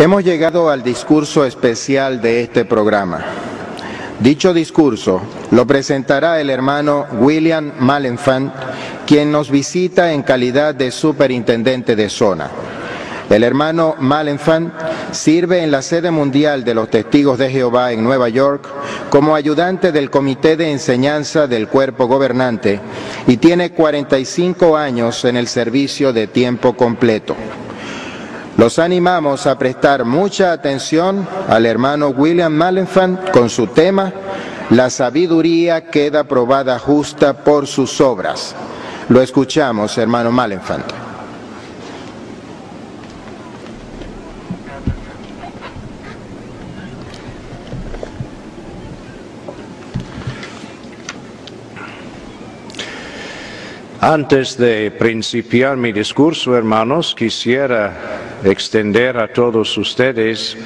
Hemos llegado al discurso especial de este programa. Dicho discurso lo presentará el hermano William Malenfant, quien nos visita en calidad de superintendente de zona. El hermano Malenfant sirve en la sede mundial de los testigos de Jehová en Nueva York como ayudante del Comité de Enseñanza del Cuerpo Gobernante y tiene 45 años en el servicio de tiempo completo. Los animamos a prestar mucha atención al hermano William Malenfant con su tema La sabiduría queda probada justa por sus obras. Lo escuchamos, hermano Malenfant. Antes de principiar mi discurso, hermanos, quisiera extender a todos ustedes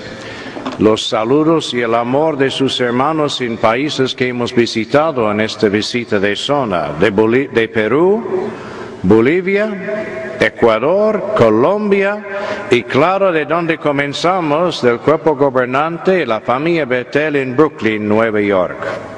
los saludos y el amor de sus hermanos en países que hemos visitado en esta visita de zona, de, Perú, Bolivia, Ecuador, Colombia y claro de donde comenzamos, del cuerpo gobernante y la familia Betel en Brooklyn, Nueva York.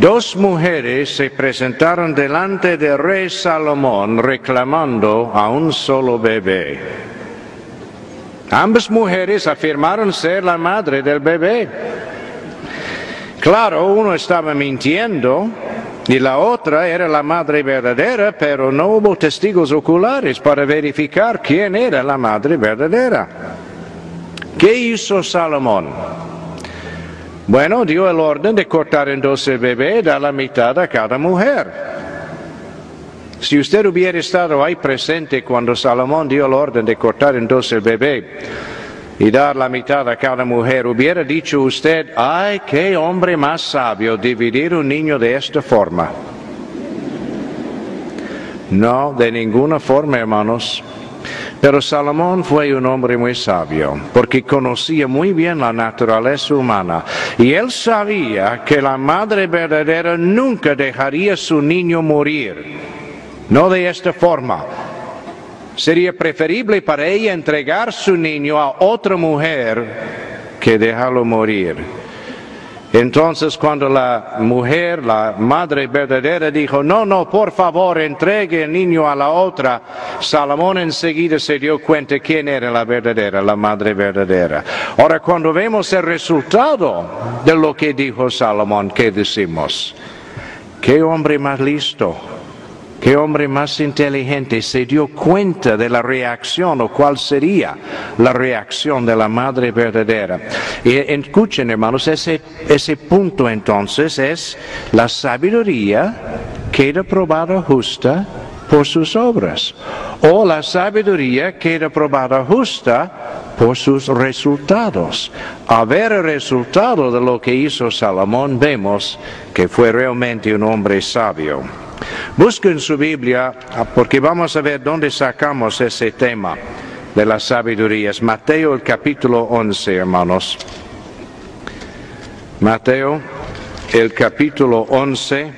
Dos mujeres se presentaron delante del rey Salomón reclamando a un solo bebé. Ambas mujeres afirmaron ser la madre del bebé. Claro, uno estaba mintiendo y la otra era la madre verdadera, pero no hubo testigos oculares para verificar quién era la madre verdadera. ¿Qué hizo Salomón? Bueno, dio el orden de cortar en dos el bebé y dar la mitad a cada mujer. Si usted hubiera estado ahí presente cuando Salomón dio el orden de cortar en dos el bebé y dar la mitad a cada mujer, hubiera dicho usted, ay, qué hombre más sabio dividir un niño de esta forma. No, de ninguna forma, hermanos. Pero Salomón fue un hombre muy sabio, porque conocía muy bien la naturaleza humana, y él sabía que la madre verdadera nunca dejaría a su niño morir, no de esta forma. Sería preferible para ella entregar su niño a otra mujer que dejarlo morir. Entonces cuando la mujer, la madre verdadera, dijo, no, no, por favor, entregue el niño a la otra, Salomón enseguida se dio cuenta quién era la verdadera, la madre verdadera. Ahora cuando vemos el resultado de lo que dijo Salomón, ¿qué decimos? ¿Qué hombre más listo? ¿Qué hombre más inteligente se dio cuenta de la reacción o cuál sería la reacción de la madre verdadera? Y escuchen, hermanos, ese, ese punto entonces es la sabiduría queda probada justa por sus obras. O la sabiduría queda probada justa por sus resultados. A ver el resultado de lo que hizo Salomón, vemos que fue realmente un hombre sabio. Busquen su Biblia ah, porque vamos a ver dónde sacamos ese tema de la sabiduría. Es Mateo el capítulo 11, hermanos. Mateo el capítulo 11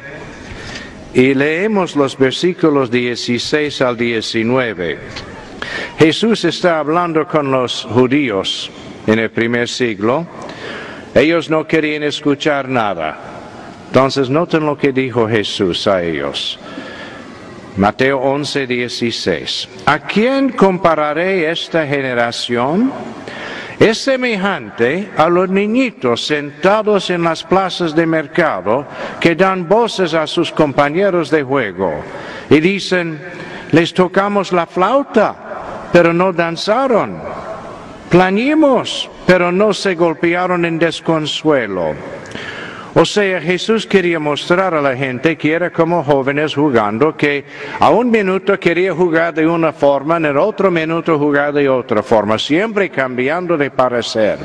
y leemos los versículos 16 al 19. Jesús está hablando con los judíos en el primer siglo. Ellos no querían escuchar nada. Entonces noten lo que dijo Jesús a ellos. Mateo 11, 16. ¿A quién compararé esta generación? Es semejante a los niñitos sentados en las plazas de mercado que dan voces a sus compañeros de juego y dicen, les tocamos la flauta, pero no danzaron. Plañimos, pero no se golpearon en desconsuelo. O sea, Jesús quería mostrar a la gente que era como jóvenes jugando, que a un minuto quería jugar de una forma, en el otro minuto jugar de otra forma, siempre cambiando de parecer.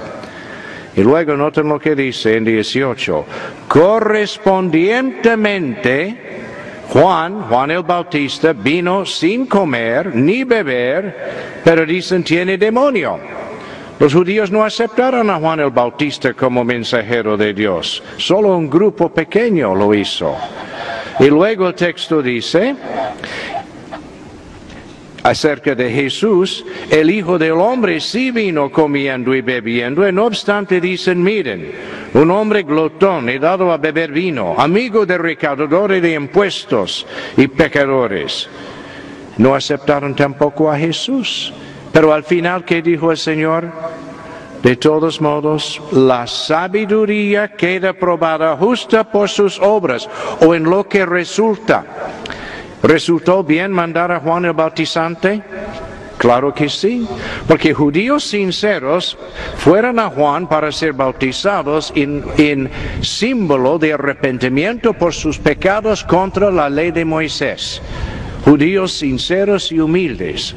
Y luego noten lo que dice en 18, correspondientemente, Juan, Juan el Bautista, vino sin comer ni beber, pero dicen tiene demonio. Los judíos no aceptaron a Juan el Bautista como mensajero de Dios, solo un grupo pequeño lo hizo. Y luego el texto dice, acerca de Jesús, el Hijo del Hombre sí vino comiendo y bebiendo, y no obstante dicen, miren, un hombre glotón y dado a beber vino, amigo de recaudadores de impuestos y pecadores. No aceptaron tampoco a Jesús. Pero al final, ¿qué dijo el Señor? De todos modos, la sabiduría queda probada justa por sus obras o en lo que resulta. ¿Resultó bien mandar a Juan el Bautizante? Claro que sí, porque judíos sinceros fueron a Juan para ser bautizados en, símbolo de arrepentimiento por sus pecados contra la ley de Moisés. Judíos sinceros y humildes.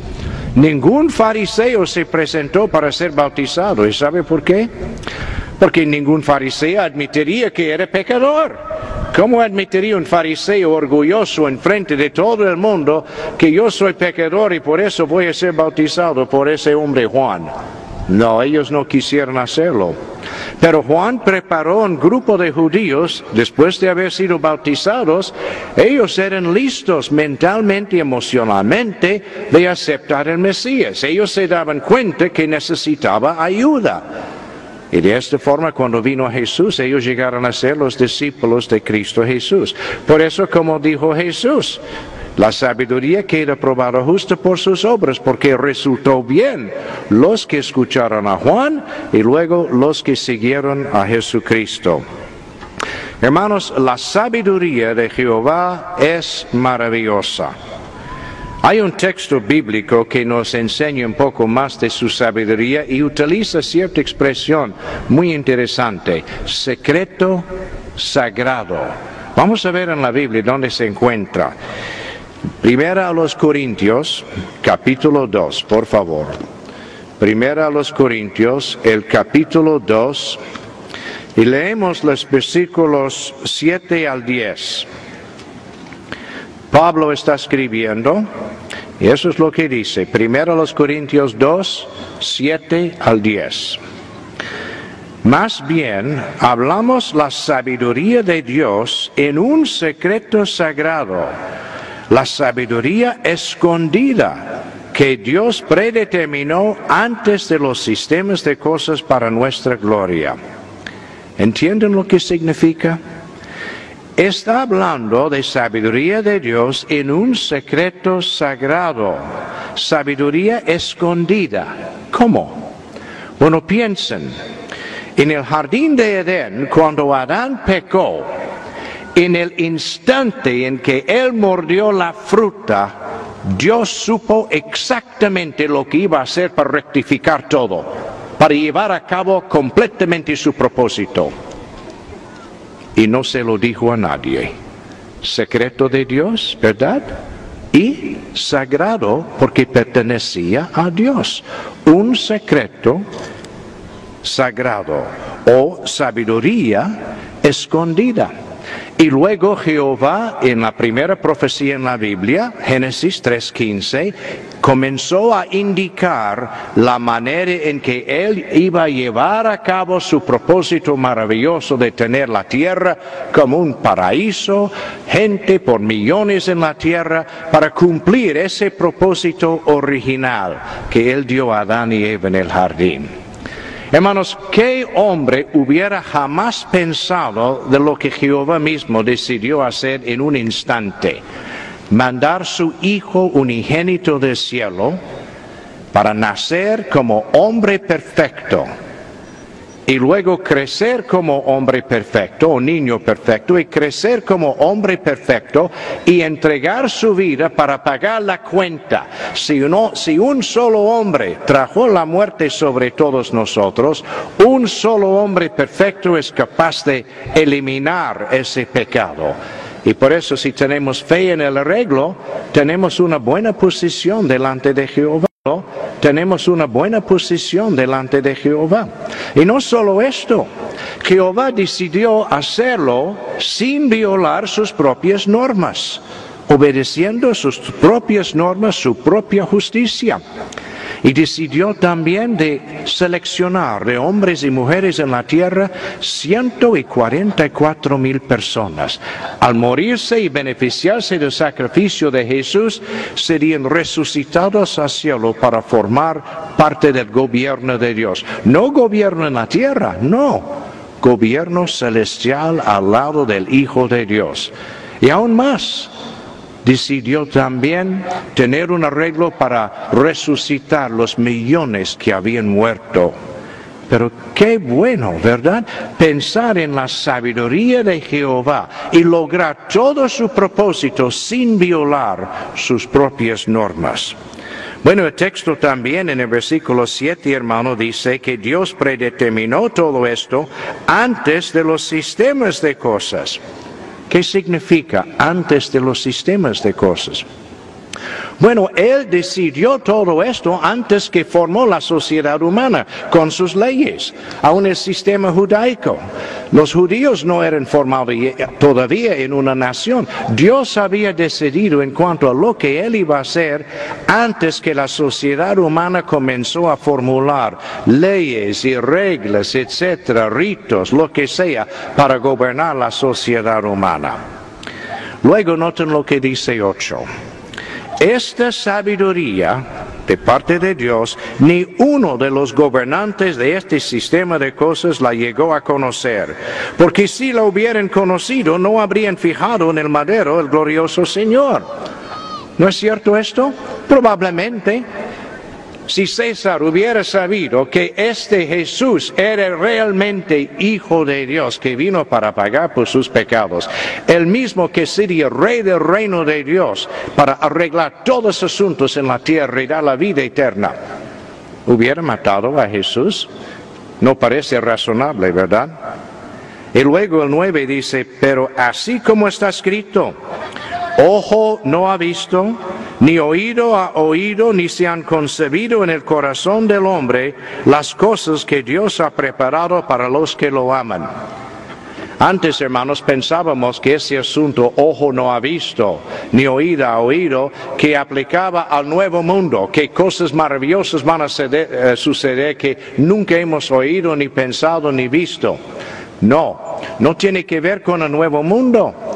Ningún fariseo se presentó para ser bautizado. ¿Y sabe por qué? Porque ningún fariseo admitiría que era pecador. ¿Cómo admitiría un fariseo orgulloso en frente de todo el mundo que yo soy pecador y por eso voy a ser bautizado por ese hombre Juan? No, ellos no quisieron hacerlo. Pero Juan preparó un grupo de judíos, después de haber sido bautizados, ellos eran listos mentalmente y emocionalmente de aceptar el Mesías. Ellos se daban cuenta que necesitaba ayuda. Y de esta forma, cuando vino Jesús, ellos llegaron a ser los discípulos de Cristo Jesús. Por eso, como dijo Jesús, la sabiduría queda probada justo por sus obras, porque resultó bien los que escucharon a Juan y luego los que siguieron a Jesucristo. Hermanos, la sabiduría de Jehová es maravillosa. Hay un texto bíblico que nos enseña un poco más de su sabiduría y utiliza cierta expresión muy interesante, secreto sagrado. Vamos a ver en la Biblia dónde se encuentra. Primera a los Corintios, capítulo 2, por favor. Primera a los Corintios, el capítulo 2, y leemos los versículos 7 al 10. Pablo está escribiendo, y eso es lo que dice, primero los Corintios 2, 7 al 10. Más bien, hablamos la sabiduría de Dios en un secreto sagrado, la sabiduría escondida que Dios predeterminó antes de los sistemas de cosas para nuestra gloria. ¿Entienden lo que significa? está hablando de sabiduría de Dios en un secreto sagrado, sabiduría escondida. ¿Cómo? Bueno, piensen, en el jardín de Edén, cuando Adán pecó, en el instante en que él mordió la fruta, Dios supo exactamente lo que iba a hacer para rectificar todo, para llevar a cabo completamente su propósito y no se lo dijo a nadie. Secreto de Dios, ¿verdad? Y sagrado porque pertenecía a Dios. Un secreto sagrado o sabiduría escondida. Y luego Jehová, en la primera profecía en la Biblia, Génesis 3.15, comenzó a indicar la manera en que él iba a llevar a cabo su propósito maravilloso de tener la tierra como un paraíso, gente por millones en la tierra, para cumplir ese propósito original que él dio a Adán y Eva en el jardín. Hermanos, ¿qué hombre hubiera jamás pensado de lo que Jehová mismo decidió hacer en un instante? Mandar su Hijo unigénito del cielo para nacer como hombre perfecto y luego crecer como hombre perfecto o niño perfecto y crecer como hombre perfecto y entregar su vida para pagar la cuenta. Si, un solo hombre trajo la muerte sobre todos nosotros, un solo hombre perfecto es capaz de eliminar ese pecado. Y por eso si tenemos fe en el arreglo, tenemos una buena posición delante de Jehová tenemos una buena posición delante de Jehová. Y no solo esto, Jehová decidió hacerlo sin violar sus propias normas, obedeciendo sus propias normas, su propia justicia. Y decidió también de seleccionar de hombres y mujeres en la tierra 144 mil personas. Al morirse y beneficiarse del sacrificio de Jesús, serían resucitados al cielo para formar parte del gobierno de Dios. No gobierno en la tierra, no. Gobierno celestial al lado del Hijo de Dios. Y aún más, decidió también tener un arreglo para resucitar los millones que habían muerto. Pero qué bueno, ¿verdad? Pensar en la sabiduría de Jehová y lograr todo su propósito sin violar sus propias normas. Bueno, el texto también en el versículo 7, hermano, dice que Dios predeterminó todo esto antes de los sistemas de cosas. ¿Qué significa antes de los sistemas de cosas? Bueno, Él decidió todo esto antes que formó la sociedad humana con sus leyes, aún el sistema judaico. Los judíos no eran formados todavía en una nación. Dios había decidido en cuanto a lo que Él iba a hacer antes que la sociedad humana comenzó a formular leyes y reglas, etcétera, ritos, lo que sea, para gobernar la sociedad humana. Luego noten lo que dice 8. Esta sabiduría de parte de Dios, ni uno de los gobernantes de este sistema de cosas la llegó a conocer, porque si la hubieran conocido no habrían fijado en el madero el glorioso Señor. ¿No es cierto esto? Probablemente si César hubiera sabido que este Jesús era realmente hijo de Dios, que vino para pagar por sus pecados, el mismo que sería rey del reino de Dios para arreglar todos los asuntos en la tierra y dar la vida eterna, hubiera matado a Jesús. No parece razonable, ¿verdad? Y luego el 9 dice, pero así como está escrito, ojo no ha visto, ni oído ha oído, ni se han concebido en el corazón del hombre las cosas que Dios ha preparado para los que lo aman. Antes, hermanos, pensábamos que ese asunto ojo no ha visto, ni oído ha oído, que aplicaba al nuevo mundo, que cosas maravillosas van a eh, suceder que nunca hemos oído, ni pensado, ni visto. No, no tiene que ver con el nuevo mundo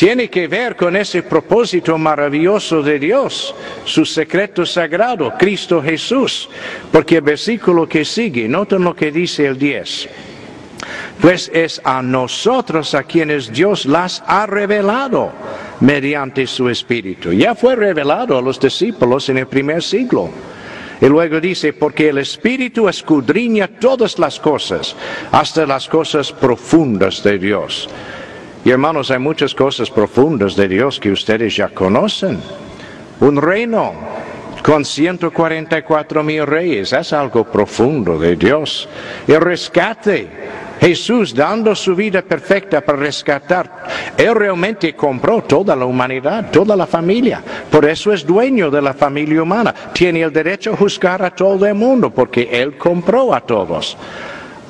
tiene que ver con ese propósito maravilloso de Dios, su secreto sagrado, Cristo Jesús. Porque el versículo que sigue, noten lo que dice el 10. Pues es a nosotros a quienes Dios las ha revelado mediante su Espíritu. Ya fue revelado a los discípulos en el primer siglo. Y luego dice, porque el Espíritu escudriña todas las cosas, hasta las cosas profundas de Dios. Y hermanos, hay muchas cosas profundas de Dios que ustedes ya conocen. Un reino con 144 mil reyes es algo profundo de Dios. El rescate, Jesús dando su vida perfecta para rescatar. Él realmente compró toda la humanidad, toda la familia. Por eso es dueño de la familia humana. Tiene el derecho a juzgar a todo el mundo porque Él compró a todos.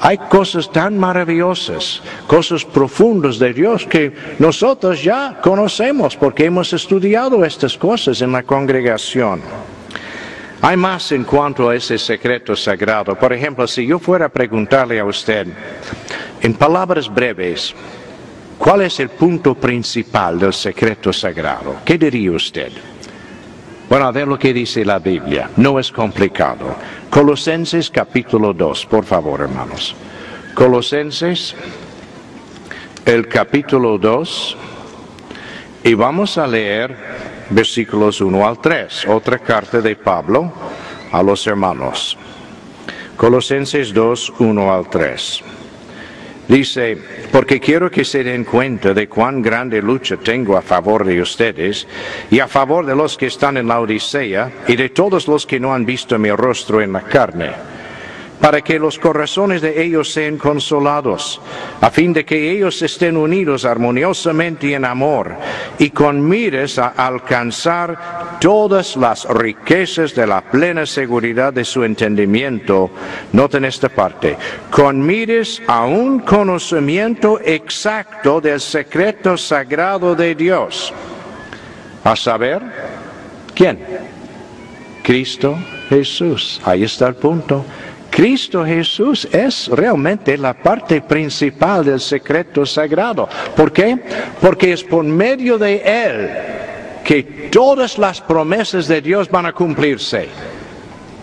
Hay cosas tan maravillosas, cosas profundas de Dios que nosotros ya conocemos porque hemos estudiado estas cosas en la congregación. Hay más en cuanto a ese secreto sagrado. Por ejemplo, si yo fuera a preguntarle a usted, en palabras breves, ¿cuál es el punto principal del secreto sagrado? ¿Qué diría usted? Bueno, a ver lo que dice la Biblia. No es complicado. Colosenses capítulo 2, por favor, hermanos. Colosenses, el capítulo 2, y vamos a leer versículos 1 al 3, otra carta de Pablo a los hermanos. Colosenses 2, 1 al 3. Dice, porque quiero que se den cuenta de cuán grande lucha tengo a favor de ustedes y a favor de los que están en la Odisea y de todos los que no han visto mi rostro en la carne para que los corazones de ellos sean consolados, a fin de que ellos estén unidos armoniosamente en amor y con mires a alcanzar todas las riquezas de la plena seguridad de su entendimiento. Noten esta parte, con mires a un conocimiento exacto del secreto sagrado de Dios. A saber, ¿quién? Cristo Jesús. Ahí está el punto. Cristo Jesús es realmente la parte principal del secreto sagrado. ¿Por qué? Porque es por medio de Él que todas las promesas de Dios van a cumplirse.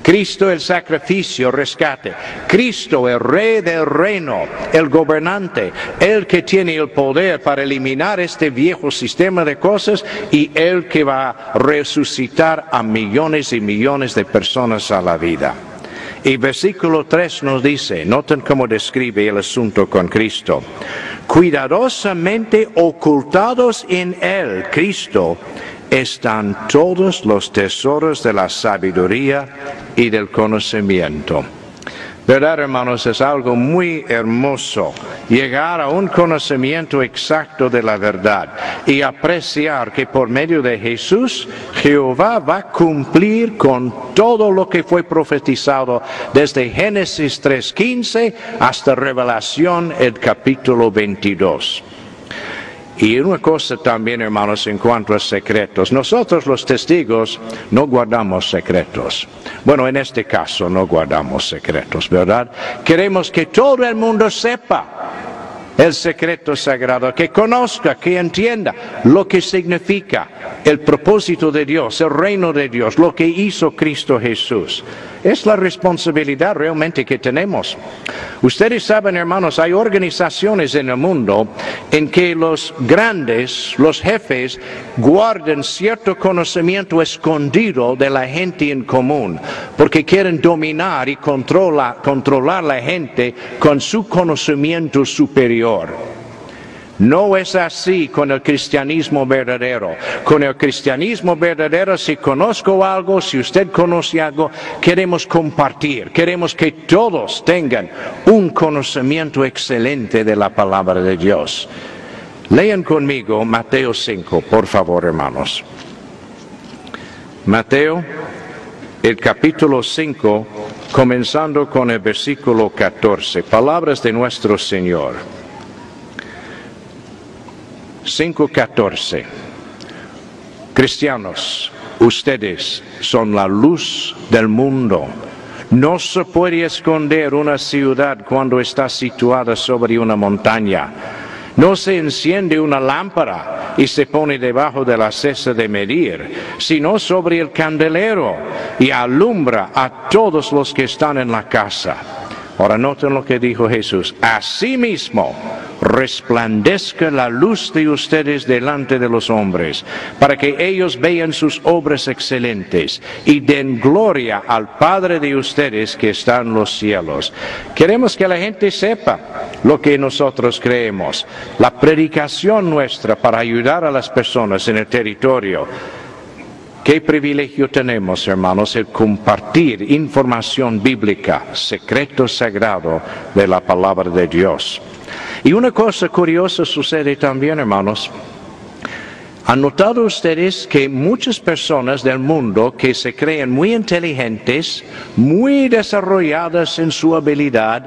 Cristo el sacrificio, rescate. Cristo el rey del reino, el gobernante, el que tiene el poder para eliminar este viejo sistema de cosas y el que va a resucitar a millones y millones de personas a la vida. Y versículo 3 nos dice, noten cómo describe el asunto con Cristo, cuidadosamente ocultados en él, Cristo, están todos los tesoros de la sabiduría y del conocimiento. ¿Verdad, hermanos? Es algo muy hermoso llegar a un conocimiento exacto de la verdad y apreciar que por medio de Jesús Jehová va a cumplir con todo lo que fue profetizado desde Génesis 3.15 hasta Revelación el capítulo 22. Y una cosa también, hermanos, en cuanto a secretos. Nosotros los testigos no guardamos secretos. Bueno, en este caso no guardamos secretos, ¿verdad? Queremos que todo el mundo sepa el secreto sagrado, que conozca, que entienda lo que significa el propósito de Dios, el reino de Dios, lo que hizo Cristo Jesús. Es la responsabilidad realmente que tenemos. Ustedes saben, hermanos, hay organizaciones en el mundo en que los grandes, los jefes, guardan cierto conocimiento escondido de la gente en común, porque quieren dominar y controlar, la gente con su conocimiento superior. No es así con el cristianismo verdadero. Con el cristianismo verdadero, si conozco algo, si usted conoce algo, queremos compartir, queremos que todos tengan un conocimiento excelente de la palabra de Dios. Lean conmigo Mateo 5, por favor, hermanos. Mateo, el capítulo 5, comenzando con el versículo 14, palabras de nuestro Señor. 5.14. Cristianos, ustedes son la luz del mundo. No se puede esconder una ciudad cuando está situada sobre una montaña. No se enciende una lámpara y se pone debajo de la cesta de medir, sino sobre el candelero y alumbra a todos los que están en la casa. Ahora noten lo que dijo Jesús. Asimismo, resplandezca la luz de ustedes delante de los hombres, para que ellos vean sus obras excelentes y den gloria al Padre de ustedes que está en los cielos. Queremos que la gente sepa lo que nosotros creemos, la predicación nuestra para ayudar a las personas en el territorio. Qué privilegio tenemos, hermanos, el compartir información bíblica, secreto sagrado de la palabra de Dios. Y una cosa curiosa sucede también, hermanos. ¿Han notado ustedes que muchas personas del mundo que se creen muy inteligentes, muy desarrolladas en su habilidad,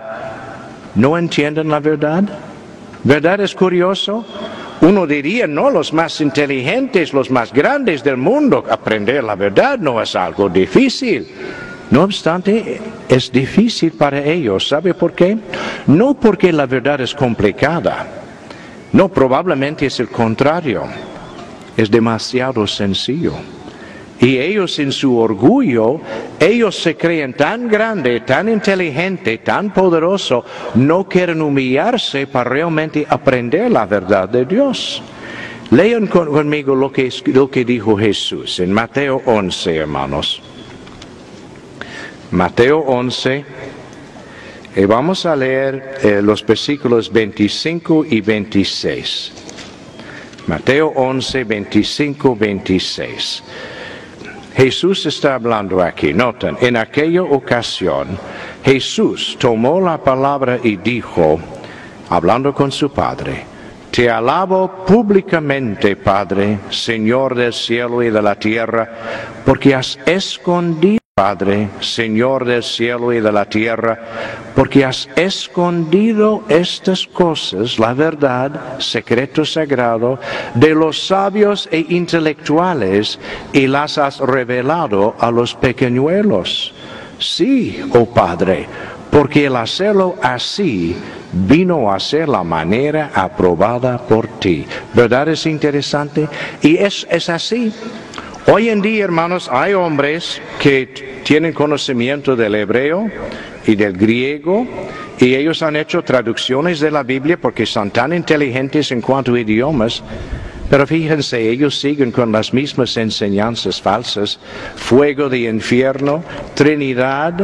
no entienden la verdad? ¿Verdad es curioso? Uno diría, no, los más inteligentes, los más grandes del mundo, aprender la verdad no es algo difícil. No obstante, es difícil para ellos. ¿Sabe por qué? No porque la verdad es complicada. No, probablemente es el contrario. Es demasiado sencillo. Y ellos en su orgullo, ellos se creen tan grande, tan inteligente, tan poderoso, no quieren humillarse para realmente aprender la verdad de Dios. Lean conmigo lo que, lo que dijo Jesús en Mateo 11, hermanos. Mateo 11, y vamos a leer eh, los versículos 25 y 26. Mateo 11, 25, 26. Jesús está hablando aquí. Noten, en aquella ocasión Jesús tomó la palabra y dijo, hablando con su Padre, te alabo públicamente, Padre, Señor del cielo y de la tierra, porque has escondido Padre, Señor del cielo y de la tierra, porque has escondido estas cosas, la verdad, secreto sagrado, de los sabios e intelectuales y las has revelado a los pequeñuelos. Sí, oh Padre, porque el hacerlo así vino a ser la manera aprobada por ti. ¿Verdad es interesante? Y es, es así. Hoy en día, hermanos, hay hombres que tienen conocimiento del hebreo y del griego y ellos han hecho traducciones de la Biblia porque son tan inteligentes en cuanto a idiomas. Pero fíjense, ellos siguen con las mismas enseñanzas falsas, fuego de infierno, Trinidad,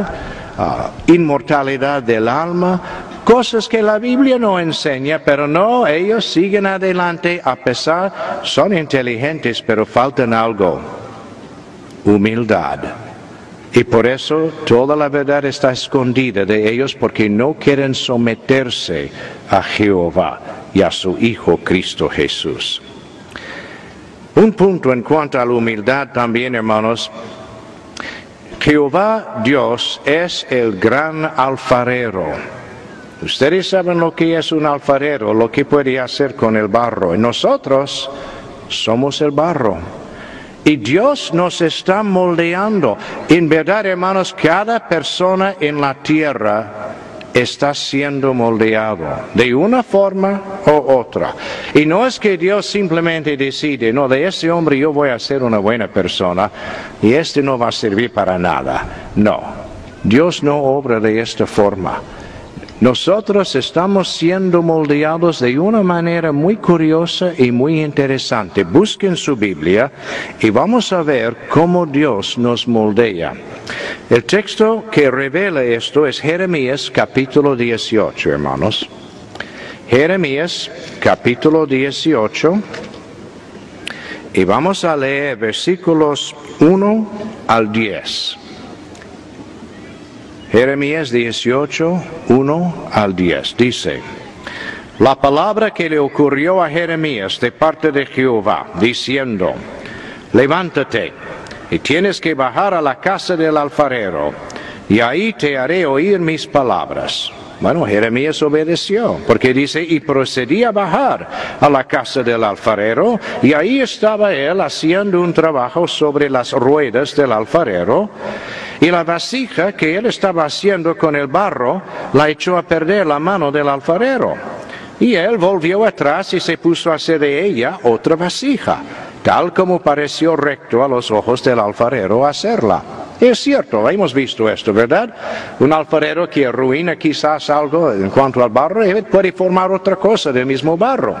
ah, inmortalidad del alma, cosas que la Biblia no enseña, pero no, ellos siguen adelante a pesar, son inteligentes, pero faltan algo, humildad. Y por eso toda la verdad está escondida de ellos porque no quieren someterse a Jehová y a su Hijo Cristo Jesús. Un punto en cuanto a la humildad también, hermanos. Jehová Dios es el gran alfarero Ustedes saben lo que es un alfarero, lo que puede hacer con el barro. Y nosotros somos el barro. Y Dios nos está moldeando. En verdad, hermanos, cada persona en la tierra está siendo moldeado de una forma u otra. Y no es que Dios simplemente decide, no, de este hombre yo voy a ser una buena persona y este no va a servir para nada. No, Dios no obra de esta forma. Nosotros estamos siendo moldeados de una manera muy curiosa y muy interesante. Busquen su Biblia y vamos a ver cómo Dios nos moldea. El texto que revela esto es Jeremías capítulo 18, hermanos. Jeremías capítulo 18 y vamos a leer versículos 1 al 10. Jeremías 18, 1 al 10. Dice, la palabra que le ocurrió a Jeremías de parte de Jehová, diciendo, levántate y tienes que bajar a la casa del alfarero, y ahí te haré oír mis palabras. Bueno, Jeremías obedeció, porque dice, y procedía a bajar a la casa del alfarero, y ahí estaba él haciendo un trabajo sobre las ruedas del alfarero, y la vasija que él estaba haciendo con el barro la echó a perder la mano del alfarero. Y él volvió atrás y se puso a hacer de ella otra vasija, tal como pareció recto a los ojos del alfarero hacerla. Es cierto, hemos visto esto, ¿verdad? Un alfarero que arruina quizás algo en cuanto al barro, puede formar otra cosa del mismo barro.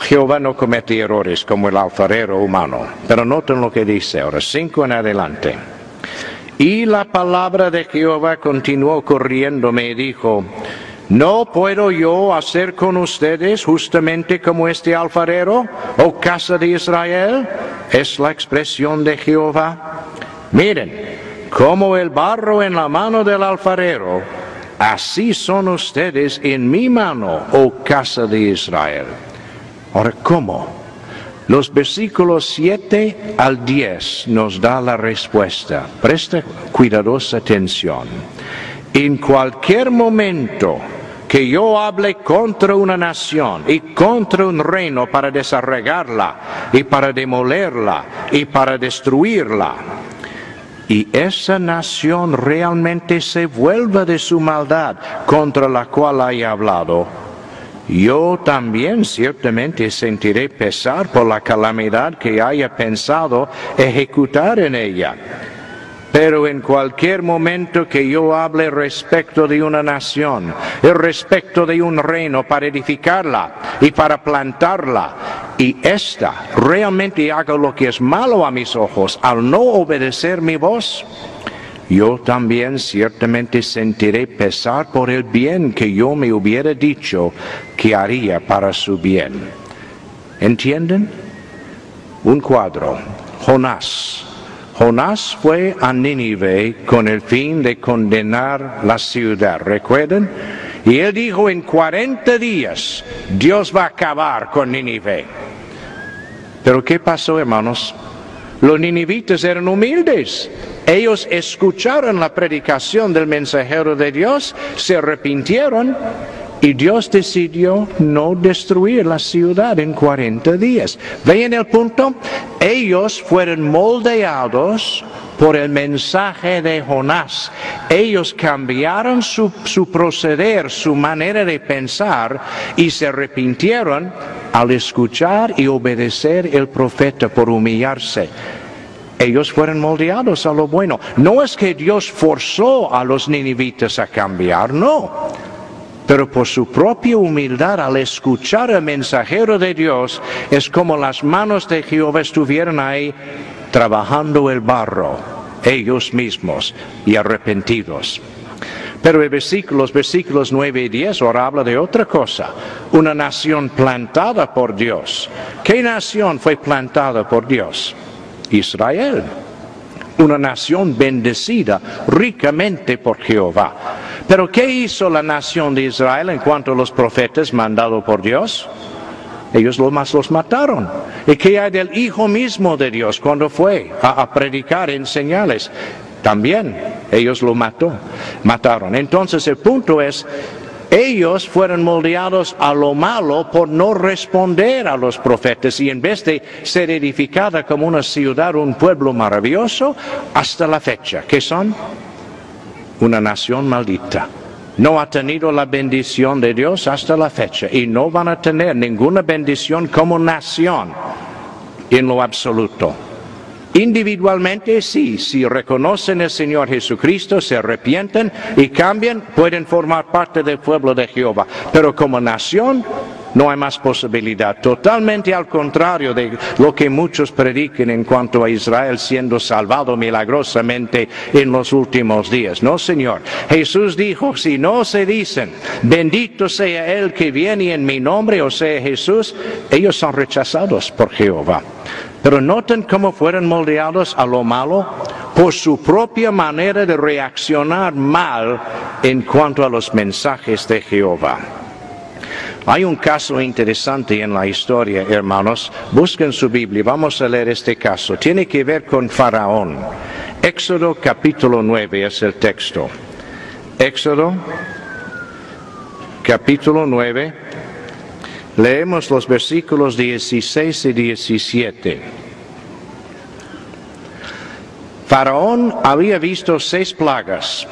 Jehová no comete errores como el alfarero humano, pero noten lo que dice ahora, cinco en adelante. Y la palabra de Jehová continuó corriéndome y dijo, ¿No puedo yo hacer con ustedes justamente como este alfarero, oh casa de Israel? Es la expresión de Jehová. Miren, como el barro en la mano del alfarero, así son ustedes en mi mano, oh casa de Israel. Ahora, ¿cómo? Los versículos 7 al 10 nos da la respuesta. Presta cuidadosa atención. En cualquier momento que yo hable contra una nación y contra un reino para desarraigarla y para demolerla y para destruirla, y esa nación realmente se vuelva de su maldad contra la cual haya hablado, yo también ciertamente sentiré pesar por la calamidad que haya pensado ejecutar en ella. Pero en cualquier momento que yo hable respecto de una nación, respecto de un reino para edificarla y para plantarla, y ésta realmente haga lo que es malo a mis ojos al no obedecer mi voz, yo también ciertamente sentiré pesar por el bien que yo me hubiera dicho que haría para su bien. ¿Entienden? Un cuadro. Jonás. Jonás fue a Nínive con el fin de condenar la ciudad. ¿Recuerdan? Y él dijo, en 40 días Dios va a acabar con Nínive. Pero ¿qué pasó, hermanos? Los ninivitas eran humildes. Ellos escucharon la predicación del mensajero de Dios, se arrepintieron y Dios decidió no destruir la ciudad en 40 días. ¿Ven el punto? Ellos fueron moldeados por el mensaje de Jonás. Ellos cambiaron su, su, proceder, su manera de pensar y se arrepintieron al escuchar y obedecer el profeta por humillarse. Ellos fueron moldeados a lo bueno. No es que Dios forzó a los ninivitas a cambiar, no pero por su propia humildad al escuchar al mensajero de Dios, es como las manos de Jehová estuvieran ahí trabajando el barro, ellos mismos, y arrepentidos. Pero el versículo, los versículos 9 y 10 ahora habla de otra cosa, una nación plantada por Dios. ¿Qué nación fue plantada por Dios? Israel una nación bendecida ricamente por Jehová. Pero ¿qué hizo la nación de Israel en cuanto a los profetas mandados por Dios? Ellos lo más los mataron. ¿Y qué hay del Hijo mismo de Dios cuando fue a, predicar, enseñarles? También ellos lo mató, mataron. Entonces el punto es, ellos fueron moldeados a lo malo por no responder a los profetas y en vez de ser edificada como una ciudad, un pueblo maravilloso, hasta la fecha, que son una nación maldita. No ha tenido la bendición de Dios hasta la fecha y no van a tener ninguna bendición como nación en lo absoluto. Individualmente sí, si reconocen al Señor Jesucristo, se arrepienten y cambian, pueden formar parte del pueblo de Jehová. Pero como nación no hay más posibilidad. Totalmente al contrario de lo que muchos predican en cuanto a Israel siendo salvado milagrosamente en los últimos días. No, Señor. Jesús dijo, si no se dicen, bendito sea el que viene en mi nombre, o sea Jesús, ellos son rechazados por Jehová. Pero noten cómo fueron moldeados a lo malo por su propia manera de reaccionar mal en cuanto a los mensajes de Jehová. Hay un caso interesante en la historia, hermanos. Busquen su Biblia, vamos a leer este caso. Tiene que ver con Faraón. Éxodo capítulo 9 es el texto. Éxodo capítulo 9 Leemos los versículos 16 y 17. Faraón había visto seis plagas.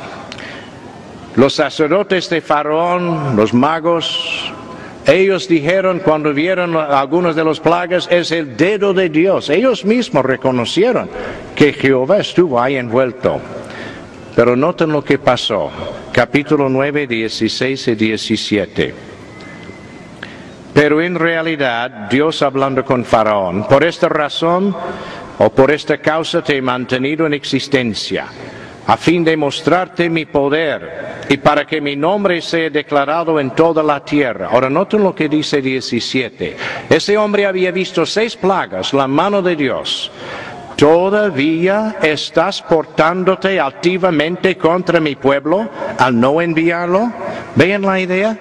Los sacerdotes de Faraón, los magos, ellos dijeron cuando vieron algunos de los plagas, es el dedo de Dios. Ellos mismos reconocieron que Jehová estuvo ahí envuelto. Pero noten lo que pasó. Capítulo 9, 16 y 17. Pero en realidad Dios hablando con Faraón, por esta razón o por esta causa te he mantenido en existencia, a fin de mostrarte mi poder y para que mi nombre sea declarado en toda la tierra. Ahora noten lo que dice 17. Ese hombre había visto seis plagas, la mano de Dios. ¿Todavía estás portándote activamente contra mi pueblo al no enviarlo? ¿Ven la idea?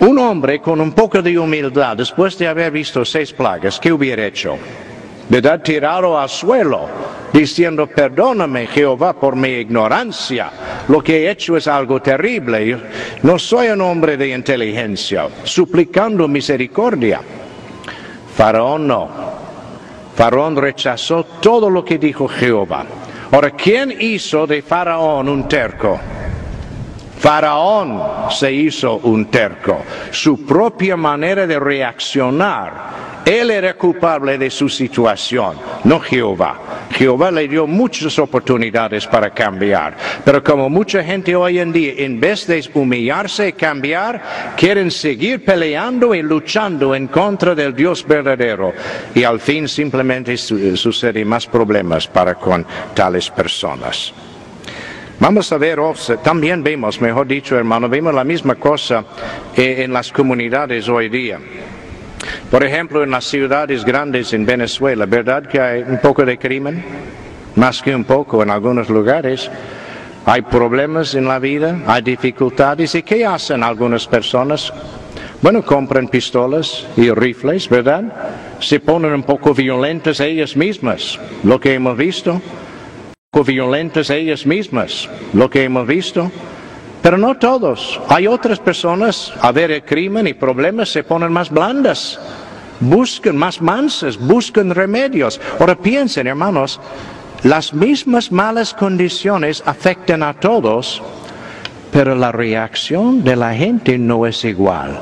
Un hombre con un poco de humildad, después de haber visto seis plagas, ¿qué hubiera hecho? ¿Verdad? Tirado al suelo, diciendo, perdóname Jehová por mi ignorancia, lo que he hecho es algo terrible, no soy un hombre de inteligencia, suplicando misericordia. Faraón no. Faraón rechazó todo lo que dijo Jehová. Ahora, ¿quién hizo de Faraón un terco? Faraón se hizo un terco. Su propia manera de reaccionar. Él era culpable de su situación, no Jehová. Jehová le dio muchas oportunidades para cambiar. Pero como mucha gente hoy en día, en vez de humillarse y cambiar, quieren seguir peleando y luchando en contra del Dios verdadero. Y al fin simplemente suceden más problemas para con tales personas. Vamos a ver, también vemos, mejor dicho hermano, vemos la misma cosa eh, en las comunidades hoy día. Por ejemplo, en las ciudades grandes en Venezuela, ¿verdad que hay un poco de crimen? Más que un poco en algunos lugares. Hay problemas en la vida, hay dificultades. ¿Y qué hacen algunas personas? Bueno, compran pistolas y rifles, ¿verdad? Se ponen un poco violentas ellas mismas, lo que hemos visto. Un poco violentas ellas mismas, lo que hemos visto. Pero no todos. Hay otras personas, a ver el crimen y problemas, se ponen más blandas. Buscan más mansas, buscan remedios. Ahora piensen, hermanos, las mismas malas condiciones afectan a todos, pero la reacción de la gente no es igual.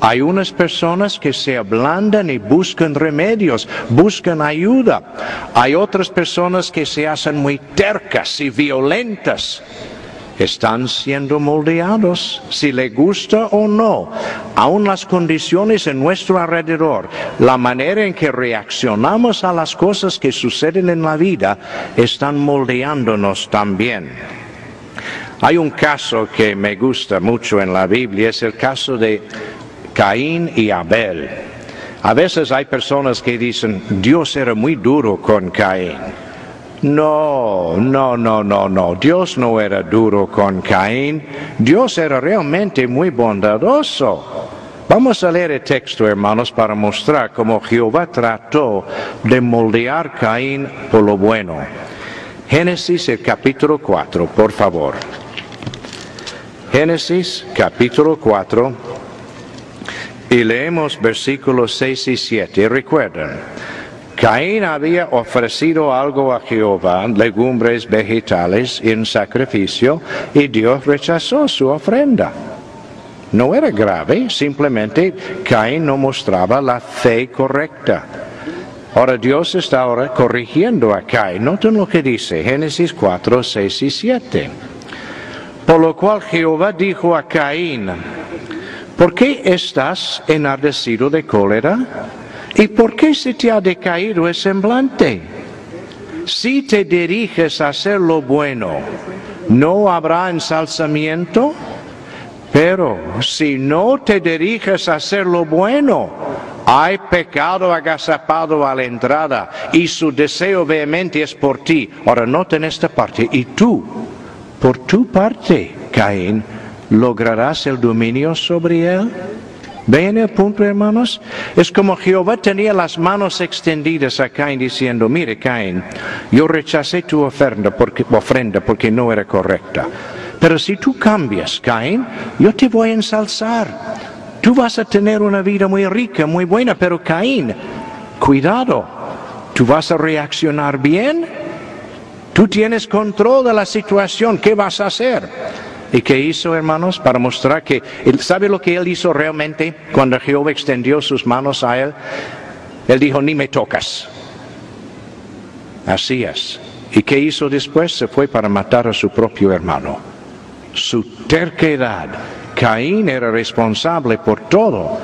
Hay unas personas que se ablandan y buscan remedios, buscan ayuda. Hay otras personas que se hacen muy tercas y violentas. Están siendo moldeados, si le gusta o no. Aún las condiciones en nuestro alrededor, la manera en que reaccionamos a las cosas que suceden en la vida, están moldeándonos también. Hay un caso que me gusta mucho en la Biblia, es el caso de Caín y Abel. A veces hay personas que dicen, Dios era muy duro con Caín. No, no, no, no, no. Dios no era duro con Caín. Dios era realmente muy bondadoso. Vamos a leer el texto, hermanos, para mostrar cómo Jehová trató de moldear Caín por lo bueno. Génesis el capítulo 4, por favor. Génesis capítulo 4 y leemos versículos 6 y 7. recuerden, Caín había ofrecido algo a Jehová, legumbres vegetales en sacrificio, y Dios rechazó su ofrenda. No era grave, simplemente Caín no mostraba la fe correcta. Ahora Dios está ahora corrigiendo a Caín. Noten lo que dice Génesis 4, 6 y 7. Por lo cual Jehová dijo a Caín, ¿Por qué estás enardecido de cólera? ¿Y por qué se te ha decaído el semblante? Si te diriges a hacer lo bueno, ¿no habrá ensalzamiento? Pero si no te diriges a hacer lo bueno, hay pecado agazapado a la entrada y su deseo vehemente es por ti. Ahora noten esta parte. Y tú, por tu parte, Caín, ¿lograrás el dominio sobre él? ¿Ven el punto, hermanos? Es como Jehová tenía las manos extendidas a Caín diciendo, mire Caín, yo rechacé tu ofrenda porque, ofrenda porque no era correcta. Pero si tú cambias, Caín, yo te voy a ensalzar. Tú vas a tener una vida muy rica, muy buena, pero Caín, cuidado, tú vas a reaccionar bien. Tú tienes control de la situación, ¿qué vas a hacer? ¿Y qué hizo, hermanos? Para mostrar que, ¿sabe lo que él hizo realmente cuando Jehová extendió sus manos a él? Él dijo, ni me tocas. Así es. ¿Y qué hizo después? Se fue para matar a su propio hermano. Su terquedad. Caín era responsable por todo.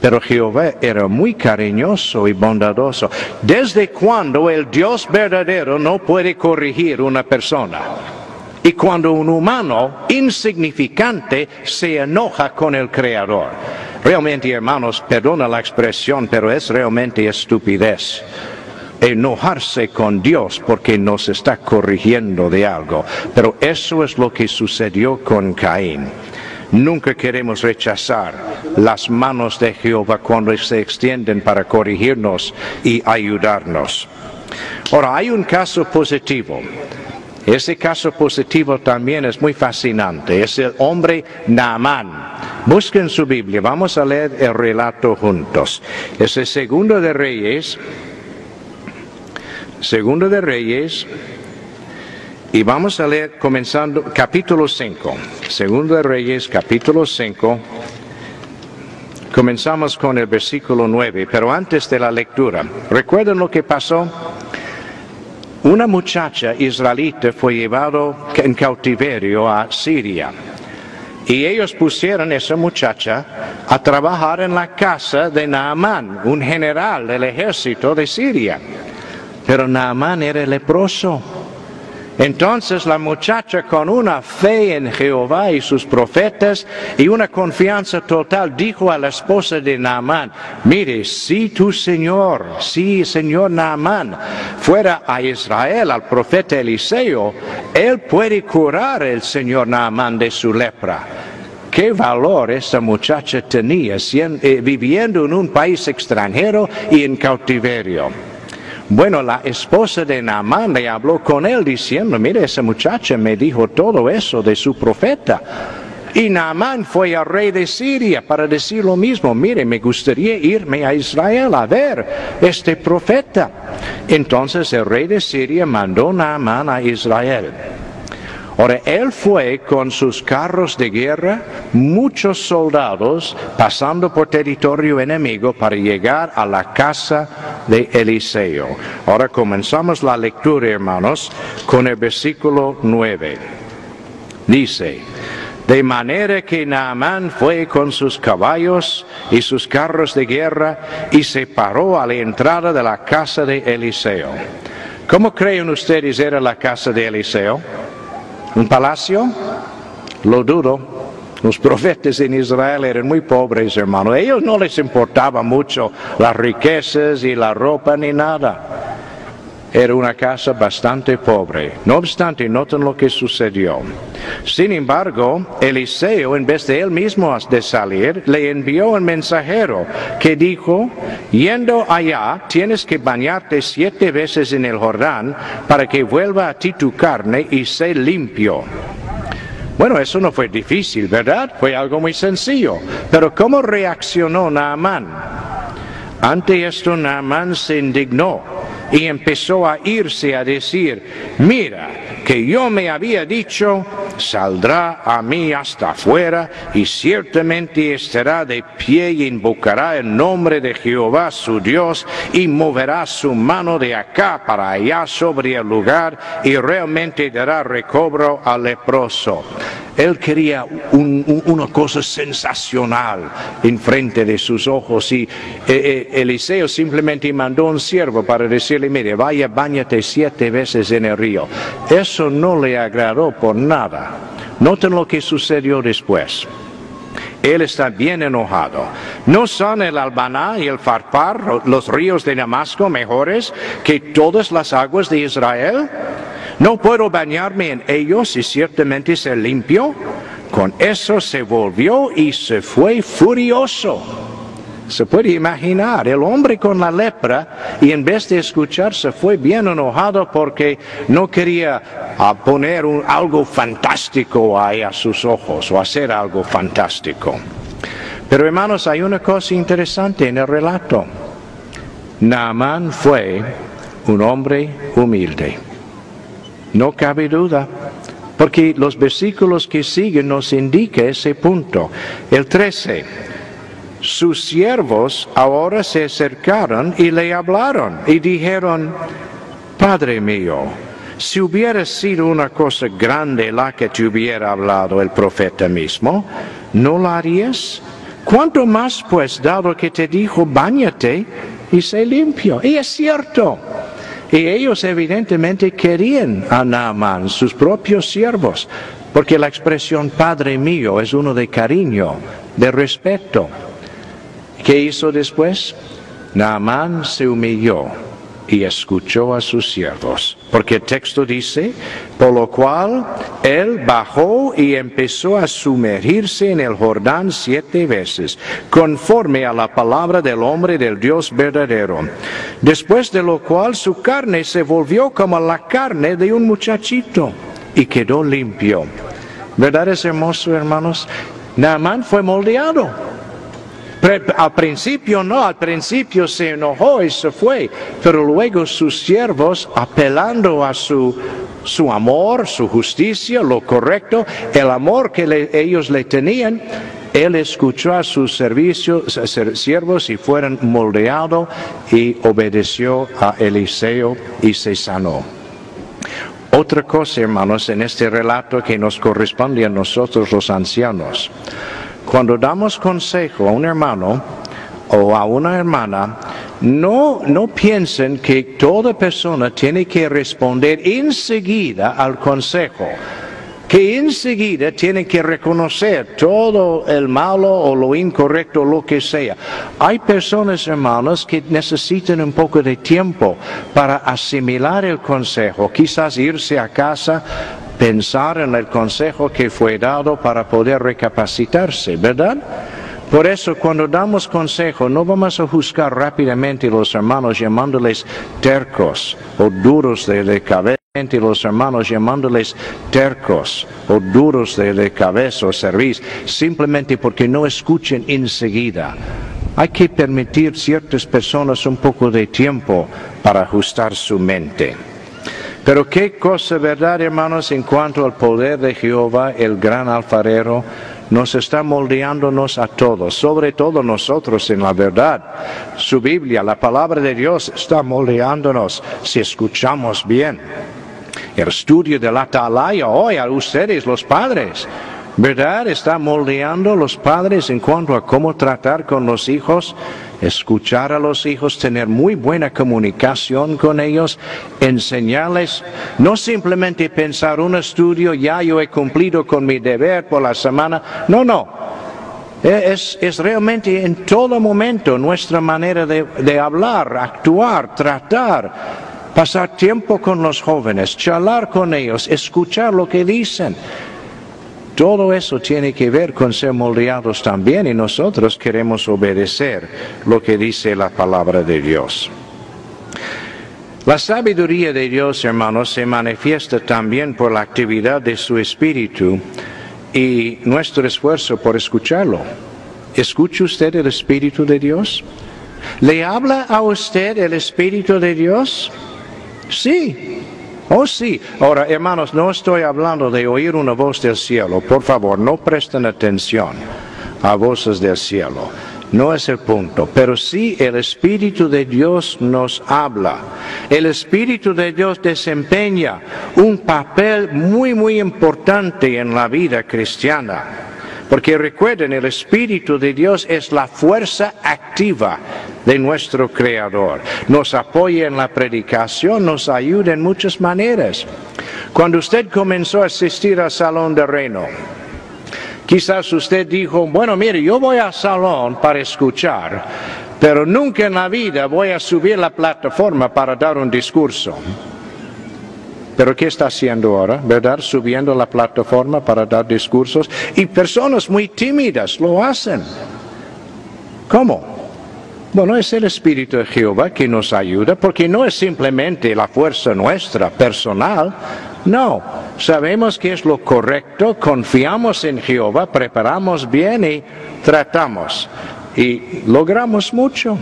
Pero Jehová era muy cariñoso y bondadoso. ¿Desde cuándo el Dios verdadero no puede corregir una persona? Y cuando un humano insignificante se enoja con el Creador, realmente hermanos, perdona la expresión, pero es realmente estupidez enojarse con Dios porque nos está corrigiendo de algo. Pero eso es lo que sucedió con Caín. Nunca queremos rechazar las manos de Jehová cuando se extienden para corregirnos y ayudarnos. Ahora, hay un caso positivo. Ese caso positivo también es muy fascinante. Es el hombre Naamán. Busquen su Biblia. Vamos a leer el relato juntos. Es el segundo de Reyes. Segundo de Reyes. Y vamos a leer comenzando capítulo 5. Segundo de Reyes, capítulo 5. Comenzamos con el versículo 9, pero antes de la lectura, ¿recuerdan lo que pasó? Una muchacha israelita fue llevada en cautiverio a Siria. Y ellos pusieron a esa muchacha a trabajar en la casa de Naamán, un general del ejército de Siria. Pero Naamán era leproso. Entonces la muchacha con una fe en Jehová y sus profetas y una confianza total dijo a la esposa de Naamán, mire, si tu Señor, si Señor Naamán fuera a Israel, al profeta Eliseo, él puede curar el Señor Naamán de su lepra. qué valor esta muchacha tenía eh, viviendo en un país extranjero y en cautiverio. Bueno, la esposa de Naamán le habló con él diciendo, mire, esa muchacha me dijo todo eso de su profeta. Y Naamán fue al rey de Siria para decir lo mismo. Mire, me gustaría irme a Israel a ver este profeta. Entonces el rey de Siria mandó Naamán a Israel. Ahora, él fue con sus carros de guerra, muchos soldados, pasando por territorio enemigo para llegar a la casa de Eliseo. Ahora comenzamos la lectura, hermanos, con el versículo 9. Dice, de manera que Naamán fue con sus caballos y sus carros de guerra y se paró a la entrada de la casa de Eliseo. ¿Cómo creen ustedes era la casa de Eliseo? ¿Un palacio? Lo dudo. Los profetas en Israel eran muy pobres, hermano. A ellos no les importaba mucho las riquezas y la ropa ni nada. Era una casa bastante pobre. No obstante, noten lo que sucedió. Sin embargo, Eliseo, en vez de él mismo de salir, le envió un mensajero que dijo, yendo allá, tienes que bañarte siete veces en el Jordán para que vuelva a ti tu carne y sea limpio. Bueno, eso no fue difícil, ¿verdad? Fue algo muy sencillo. Pero ¿cómo reaccionó Naamán? Ante esto Naamán se indignó y empezó a irse a decir, mira, que yo me había dicho, saldrá a mí hasta afuera y ciertamente estará de pie y invocará el nombre de Jehová su Dios y moverá su mano de acá para allá sobre el lugar y realmente dará recobro al leproso. Él quería una cosa sensacional en frente de sus ojos y eh, eh, Eliseo simplemente mandó un siervo para decirle, mire, vaya, bañate siete veces en el río. Eso no le agradó por nada. Noten lo que sucedió después. Él está bien enojado. ¿No son el Albaná y el Farpar, los ríos de Damasco, mejores que todas las aguas de Israel? No puedo bañarme en ellos y ciertamente ser limpio. Con eso se volvió y se fue furioso. Se puede imaginar, el hombre con la lepra, y en vez de escuchar, se fue bien enojado porque no quería ah, poner algo fantástico a sus ojos o hacer algo fantástico. Pero hermanos, hay una cosa interesante en el relato. Naamán fue un hombre humilde. No cabe duda, porque los versículos que siguen nos indican ese punto. El 13, sus siervos ahora se acercaron y le hablaron y dijeron, Padre mío, si hubiera sido una cosa grande la que te hubiera hablado el profeta mismo, ¿no la harías? ¿Cuánto más pues dado que te dijo, bañate y sé limpio? Y es cierto. Y ellos evidentemente querían a Naaman, sus propios siervos, porque la expresión Padre mío es uno de cariño, de respeto. ¿Qué hizo después? Naaman se humilló y escuchó a sus siervos. Porque el texto dice, por lo cual él bajó y empezó a sumergirse en el Jordán siete veces, conforme a la palabra del hombre del Dios verdadero. Después de lo cual su carne se volvió como la carne de un muchachito y quedó limpio. ¿Verdad es hermoso, hermanos? Naamán fue moldeado al principio no, al principio se enojó y se fue, pero luego sus siervos, apelando a su, su amor, su justicia, lo correcto, el amor que ellos le tenían, él escuchó a sus servicios, siervos y fueron moldeados y obedeció a Eliseo y se sanó. Otra cosa, hermanos, en este relato que nos corresponde a nosotros los ancianos. Cuando damos consejo a un hermano o a una hermana, no, no piensen que toda persona tiene que responder enseguida al consejo que enseguida tiene que reconocer todo el malo o lo incorrecto, lo que sea. Hay personas, hermanos, que necesitan un poco de tiempo para asimilar el consejo, quizás irse a casa pensar en el consejo que fue dado para poder recapacitarse, ¿verdad? Por eso cuando damos consejo no vamos a juzgar rápidamente los hermanos llamándoles tercos o duros de, cabeza los hermanos llamándoles tercos o duros de, cabeza o servicio simplemente porque no escuchen enseguida. Hay que permitir ciertas personas un poco de tiempo para ajustar su mente. Pero qué cosa, ¿verdad, hermanos, en cuanto al poder de Jehová, el gran alfarero? nos está moldeándonos a todos, sobre todo nosotros en la verdad. Su Biblia, la palabra de Dios, está moldeándonos si escuchamos bien. El estudio de la atalaya hoy a ustedes, los padres, ¿verdad? Está moldeando los padres en cuanto a cómo tratar con los hijos, escuchar a los hijos, tener muy buena comunicación con ellos, enseñarles, no simplemente pensar un estudio, ya yo he cumplido con mi deber por la semana, no, no. E, es, realmente en todo momento nuestra manera de hablar, actuar, tratar, pasar tiempo con los jóvenes, charlar con ellos, escuchar lo que dicen. Todo eso tiene que ver con ser moldeados también y nosotros queremos obedecer lo que dice la palabra de Dios. La sabiduría de Dios, hermanos, se manifiesta también por la actividad de su Espíritu y nuestro esfuerzo por escucharlo. ¿Escucha usted el Espíritu de Dios? ¿Le habla a usted el Espíritu de Dios? Sí, Oh sí. Ahora, hermanos, no estoy hablando de oír una voz del cielo. Por favor, no presten atención a voces del cielo. No es el punto. Pero sí el Espíritu de Dios nos habla. El Espíritu de Dios desempeña un papel muy, muy importante en la vida cristiana. Porque recuerden, el Espíritu de Dios es la fuerza activa de nuestro Creador. Nos apoya en la predicación, nos ayuda en muchas maneras. Cuando usted comenzó a asistir al Salón de Reino, quizás usted dijo, bueno, mire, yo voy al salón para escuchar, pero nunca en la vida voy a subir la plataforma para dar un discurso. Pero ¿qué está haciendo ahora? ¿Verdad? Subiendo la plataforma para dar discursos. Y personas muy tímidas lo hacen. ¿Cómo? Bueno, es el Espíritu de Jehová que nos ayuda, porque no es simplemente la fuerza nuestra personal, no, sabemos que es lo correcto, confiamos en Jehová, preparamos bien y tratamos y logramos mucho.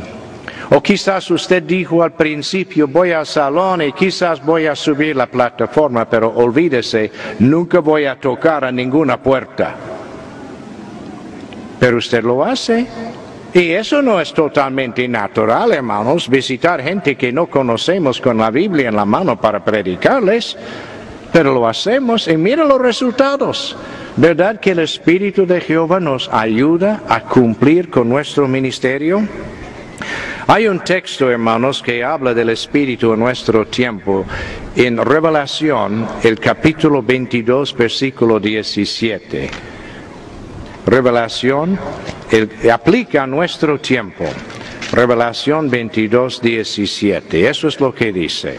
O quizás usted dijo al principio, voy al salón y quizás voy a subir la plataforma, pero olvídese, nunca voy a tocar a ninguna puerta. Pero usted lo hace. Y eso no es totalmente natural, hermanos, visitar gente que no conocemos con la Biblia en la mano para predicarles. Pero lo hacemos y mira los resultados. ¿Verdad que el Espíritu de Jehová nos ayuda a cumplir con nuestro ministerio? Hay un texto, hermanos, que habla del Espíritu en nuestro tiempo. En Revelación, el capítulo 22, versículo 17. Revelación aplica a nuestro tiempo. Revelación 22, 17. Eso es lo que dice.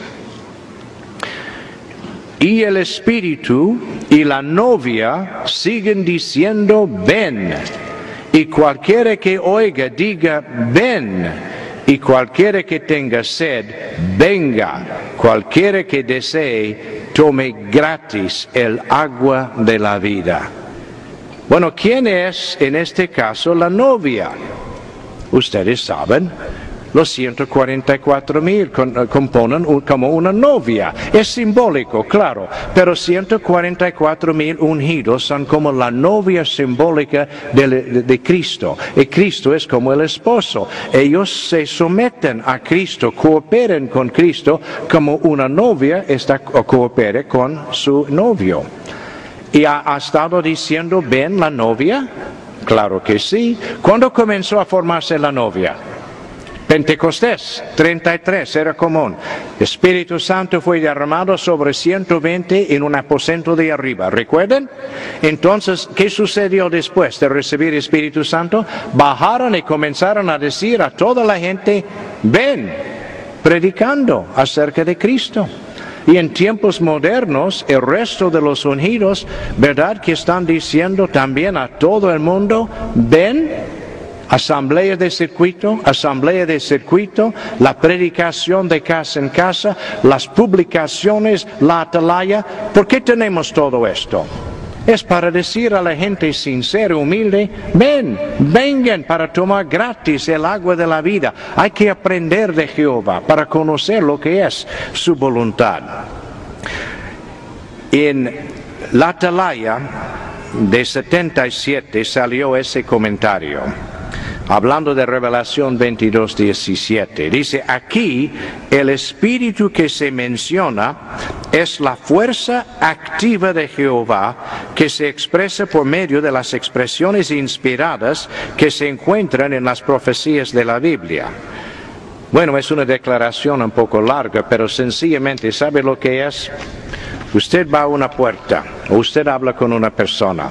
Y el Espíritu y la novia siguen diciendo, ven. Y cualquiera que oiga diga, ven y cualquiera que tenga sed, venga, cualquiera que desee, tome gratis el agua de la vida. Bueno, ¿quién es en este caso la novia? Ustedes saben, los 144 mil eh, componen como una novia. Es simbólico, claro, pero 144 mil ungidos son como la novia simbólica de, Cristo. Y Cristo es como el esposo. Ellos se someten a Cristo, cooperen con Cristo como una novia está, coopere con su novio. ¿Y ha, ha estado diciendo, ven la novia? Claro que sí. ¿Cuándo comenzó a formarse la novia? Pentecostés 33 era común. Espíritu Santo fue derramado sobre 120 en un aposento de arriba. ¿Recuerden? Entonces, ¿qué sucedió después de recibir Espíritu Santo? Bajaron y comenzaron a decir a toda la gente, ven, predicando acerca de Cristo. Y en tiempos modernos, el resto de los ungidos, ¿verdad que están diciendo también a todo el mundo, ven, asamblea de circuito, asamblea de circuito, la predicación de casa en casa, las publicaciones, la atalaya? ¿Por qué tenemos todo esto? Es para decir a la gente sincera, humilde, ven, vengan para tomar gratis el agua de la vida. Hay que aprender de Jehová para conocer lo que es su voluntad. En la Atalaya de 77 salió ese comentario hablando de Revelación 22, 17. Dice, aquí el espíritu que se menciona es la fuerza activa de Jehová que se expresa por medio de las expresiones inspiradas que se encuentran en las profecías de la Biblia. Bueno, es una declaración un poco larga, pero sencillamente, ¿sabe lo que es? Usted va a una puerta, o usted habla con una persona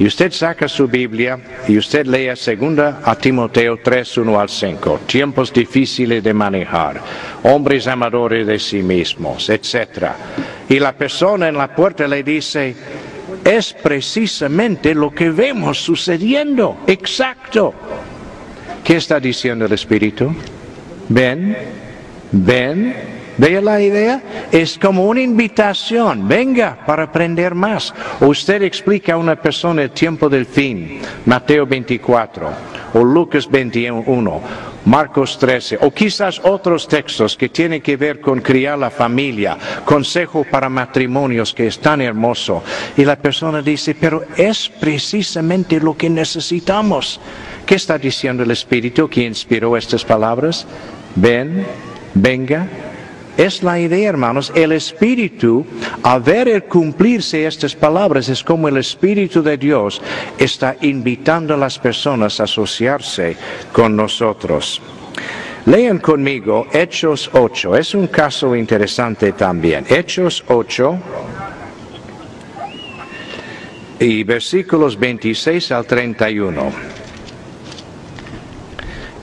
y usted saca su Biblia y usted lee segunda a Timoteo 3, 1 al 5, tiempos difíciles de manejar, hombres amadores de sí mismos, etc. Y la persona en la puerta le dice, es precisamente lo que vemos sucediendo, exacto. ¿Qué está diciendo el Espíritu? Ven, ven, ¿Ve la idea? Es como una invitación, venga para aprender más. Usted explica a una persona el tiempo del fin, Mateo 24, o Lucas 21, Marcos 13, o quizás otros textos que tienen que ver con criar la familia, consejo para matrimonios que es tan hermoso. Y la persona dice, pero es precisamente lo que necesitamos. ¿Qué está diciendo el Espíritu que inspiró estas palabras? Ven, venga, es la idea, hermanos, el Espíritu, a ver el cumplirse estas palabras, es como el Espíritu de Dios está invitando a las personas a asociarse con nosotros. Lean conmigo Hechos 8, es un caso interesante también. Hechos 8 y versículos 26 al 31.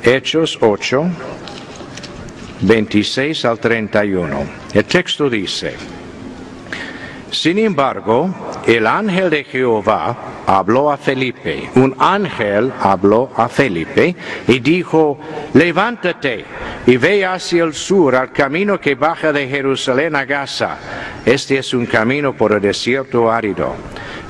Hechos 8 26 al 31. El texto dice, sin embargo, el ángel de Jehová habló a Felipe, un ángel habló a Felipe y dijo, levántate y ve hacia el sur al camino que baja de Jerusalén a Gaza. Este es un camino por el desierto árido.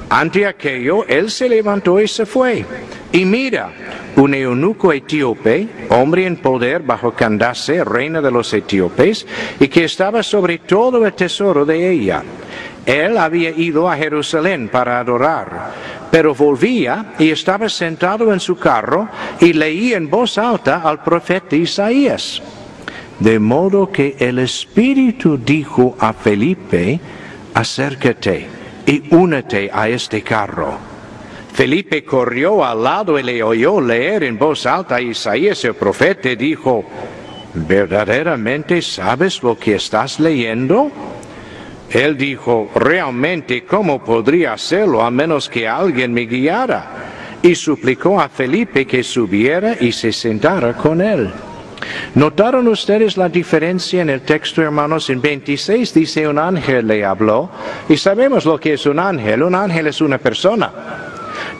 Ante aquello, él se levantó y se fue. Y mira, un eunuco etíope, hombre en poder bajo Candace, reina de los etíopes, y que estaba sobre todo el tesoro de ella. Él había ido a Jerusalén para adorar, pero volvía y estaba sentado en su carro y leía en voz alta al profeta Isaías. De modo que el Espíritu dijo a Felipe, acércate y únete a este carro. Felipe corrió al lado y le oyó leer en voz alta a Isaías el profeta y dijo, ¿verdaderamente sabes lo que estás leyendo? Él dijo, realmente, ¿cómo podría hacerlo a menos que alguien me guiara? Y suplicó a Felipe que subiera y se sentara con él. ¿Notaron ustedes la diferencia en el texto, hermanos? En 26 dice un ángel le habló y sabemos lo que es un ángel. Un ángel es una persona.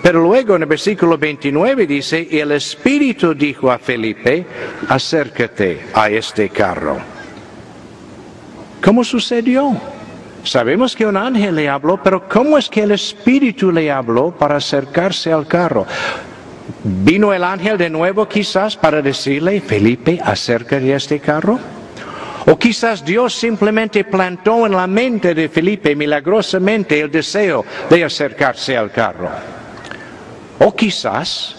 Pero luego en el versículo 29 dice, y el Espíritu dijo a Felipe, acércate a este carro. ¿Cómo sucedió? Sabemos que un ángel le habló, pero ¿cómo es que el Espíritu le habló para acercarse al carro? ¿Vino el ángel de nuevo quizás para decirle, Felipe, acerca de este carro? O quizás Dios simplemente plantó en la mente de Felipe milagrosamente el deseo de acercarse al carro. O quizás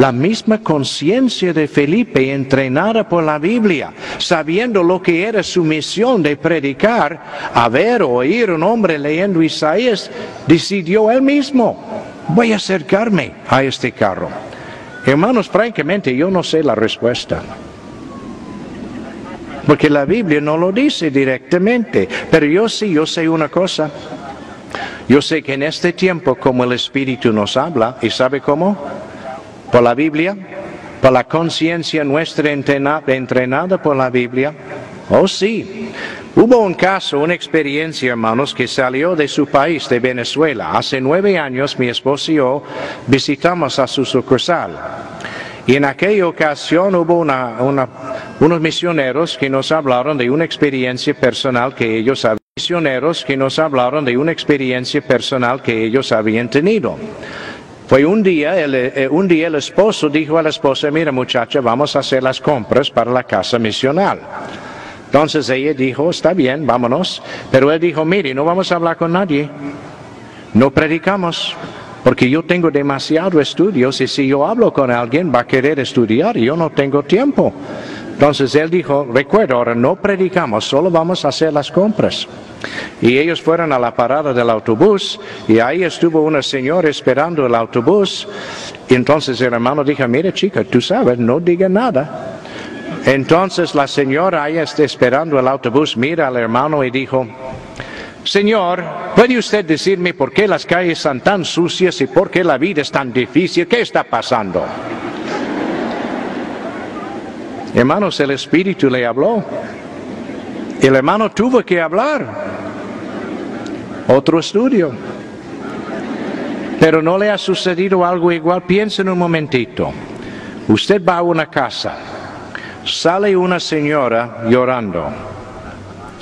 la misma conciencia de Felipe entrenada por la Biblia, sabiendo lo que era su misión de predicar, a ver o oír un hombre leyendo Isaías, decidió él mismo, voy a acercarme a este carro. Hermanos, francamente yo no sé la respuesta. Porque la Biblia no lo dice directamente, pero yo sí, yo sé una cosa. Yo sé que en este tiempo como el Espíritu nos habla, ¿y sabe cómo? Por la Biblia, por la conciencia nuestra entrenada, por la Biblia. Oh sí, Hubo un caso, una experiencia, hermanos, que salió de su país, de Venezuela. Hace nueve años mi esposo y yo visitamos a su sucursal. Y en aquella ocasión hubo unos misioneros que nos hablaron de una experiencia personal que ellos habían misioneros que nos hablaron de una experiencia personal que ellos habían tenido. Fue un día, el, eh, un día el esposo dijo a la esposa, mira muchacha, vamos a hacer las compras para la casa misional. Entonces ella dijo, está bien, vámonos. Pero él dijo, mire, no vamos a hablar con nadie. No predicamos. Porque yo tengo demasiados estudios y si yo hablo con alguien va a querer estudiar y yo no tengo tiempo. Entonces él dijo, recuerda, ahora no predicamos, solo vamos a hacer las compras. Y ellos fueron a la parada del autobús y ahí estuvo una señora esperando el autobús. Entonces el hermano dijo, mire chica, tú sabes, no diga nada. Entonces la señora ahí está esperando el autobús, mira al hermano y dijo, Señor, ¿puede usted decirme por qué las calles están tan sucias y por qué la vida es tan difícil? ¿Qué está pasando? Hermanos, el Espíritu le habló. El hermano tuvo que hablar. Otro estudio. Pero no le ha sucedido algo igual. Piensen un momentito. Usted va a una casa. Sale una señora llorando.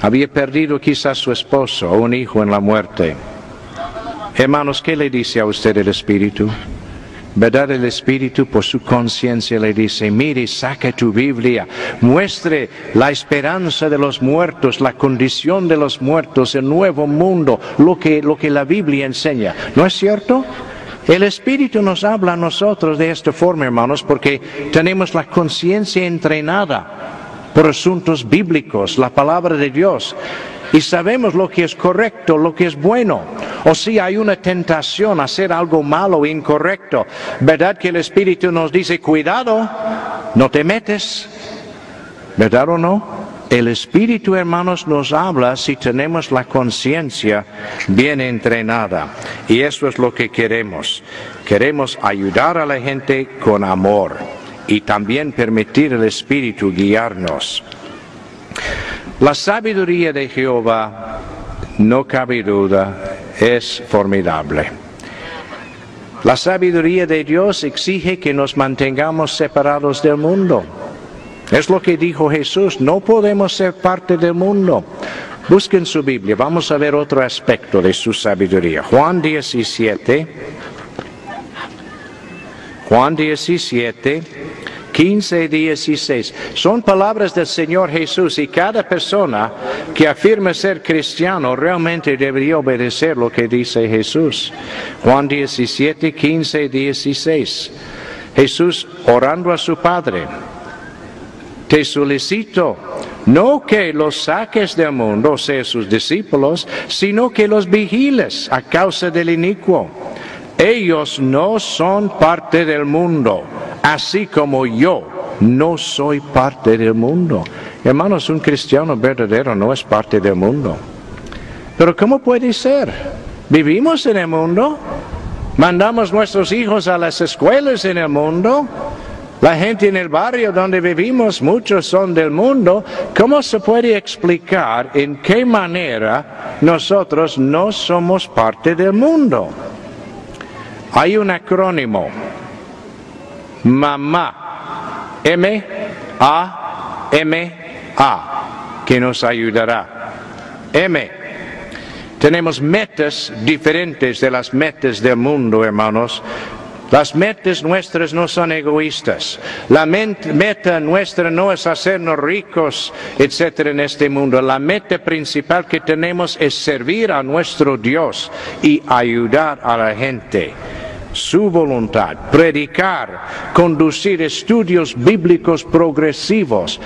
Había perdido quizás su esposo o un hijo en la muerte. Hermanos, ¿qué le dice a usted el Espíritu? ¿Verdad? El Espíritu por su conciencia le dice, mire, saca tu Biblia, muestre la esperanza de los muertos, la condición de los muertos, el nuevo mundo, lo que, lo que la Biblia enseña. ¿No es cierto? El Espíritu nos habla a nosotros de esta forma, hermanos, porque tenemos la conciencia entrenada por asuntos bíblicos, la palabra de Dios y sabemos lo que es correcto, lo que es bueno. O si hay una tentación a hacer algo malo, incorrecto, ¿verdad que el Espíritu nos dice, cuidado, no te metes? ¿Verdad o no? El Espíritu, hermanos, nos habla si tenemos la conciencia bien entrenada. Y eso es lo que queremos. Queremos ayudar a la gente con amor y también permitir al Espíritu guiarnos. La sabiduría de Jehová, no cabe duda, es formidable. La sabiduría de Dios exige que nos mantengamos separados del mundo. Es lo que dijo Jesús, no podemos ser parte del mundo. Busquen su Biblia, vamos a ver otro aspecto de su sabiduría. Juan 17, Juan 17, 15 y 16. Son palabras del Señor Jesús y cada persona que afirma ser cristiano realmente debería obedecer lo que dice Jesús. Juan 17, 15 y 16. Jesús orando a su Padre. Te solicito no que los saques del mundo, o sea, sus discípulos, sino que los vigiles a causa del inicuo. Ellos no son parte del mundo, así como yo no soy parte del mundo. Hermanos, un cristiano verdadero no es parte del mundo. Pero ¿cómo puede ser? Vivimos en el mundo, mandamos nuestros hijos a las escuelas en el mundo, la gente en el barrio donde vivimos, muchos son del mundo. ¿Cómo se puede explicar en qué manera nosotros no somos parte del mundo? Hay un acrónimo, mamá, M-A-M-A, que nos ayudará. M. Tenemos metas diferentes de las metas del mundo, hermanos. Las metas nuestras no son egoístas. La meta nuestra no es hacernos ricos, etcétera, en este mundo. La meta principal que tenemos es servir a nuestro Dios y ayudar a la gente su voluntad, predicar, conducir estudios bíblicos progresivos,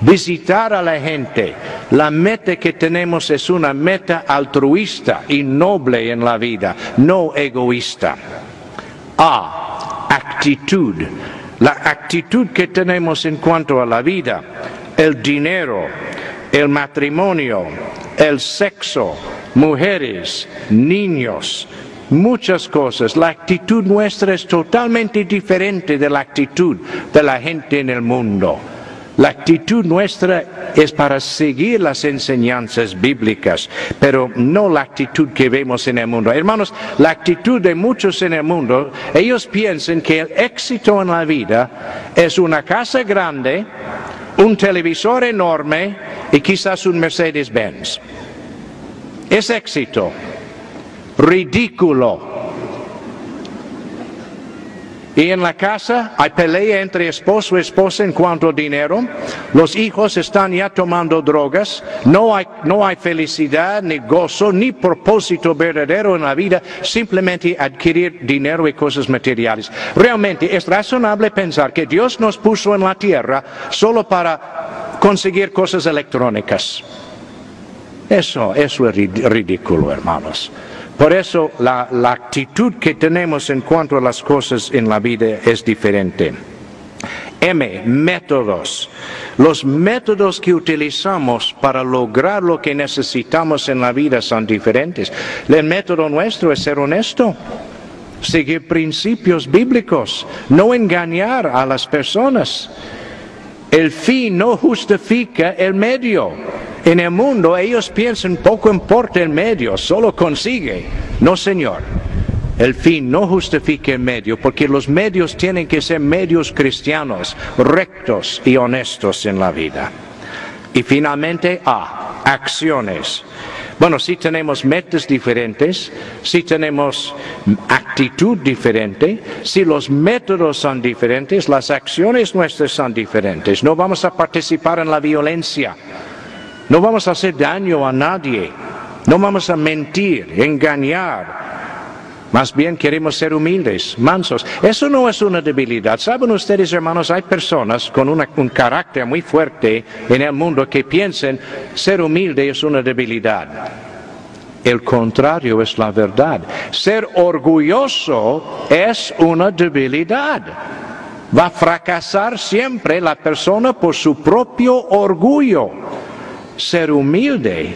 visitar a la gente. La meta que tenemos es una meta altruista y noble en la vida, no egoísta. A. Actitud. La actitud que tenemos en cuanto a la vida, el dinero, el matrimonio, el sexo, mujeres, niños, muchas cosas. La actitud nuestra es totalmente diferente de la actitud de la gente en el mundo. La actitud nuestra es para seguir las enseñanzas bíblicas, pero no la actitud que vemos en el mundo. Hermanos, la actitud de muchos en el mundo, ellos piensan que el éxito en la vida es una casa grande, un televisor enorme y quizás un Mercedes-Benz. Es éxito. Ridículo. Y en la casa hay pelea entre esposo y esposa en cuanto a dinero. Los hijos están ya tomando drogas. No hay, no hay felicidad, ni gozo, ni propósito verdadero en la vida. Simplemente adquirir dinero y cosas materiales. Realmente es razonable pensar que Dios nos puso en la tierra solo para conseguir cosas electrónicas. Eso, eso es ridículo, hermanos. Por eso la, actitud que tenemos en cuanto a las cosas en la vida es diferente. M, métodos. Los métodos que utilizamos para lograr lo que necesitamos en la vida son diferentes. El método nuestro es ser honesto, seguir principios bíblicos, no engañar a las personas. El fin no justifica el medio. En el mundo ellos piensan poco importa el medio, solo consigue. No, Señor. El fin no justifica el medio, porque los medios tienen que ser medios cristianos, rectos y honestos en la vida. Y finalmente, A, acciones. Bueno, si tenemos metas diferentes, si tenemos actitud diferente, si los métodos son diferentes, las acciones nuestras son diferentes. No vamos a participar en la violencia no vamos a hacer daño a nadie. No vamos a mentir, engañar. Más bien queremos ser humildes, mansos. Eso no es una debilidad. Saben ustedes, hermanos, hay personas con un carácter muy fuerte en el mundo que piensan ser humilde es una debilidad. El contrario es la verdad. Ser orgulloso es una debilidad. Va a fracasar siempre la persona por su propio orgullo. Ser humilde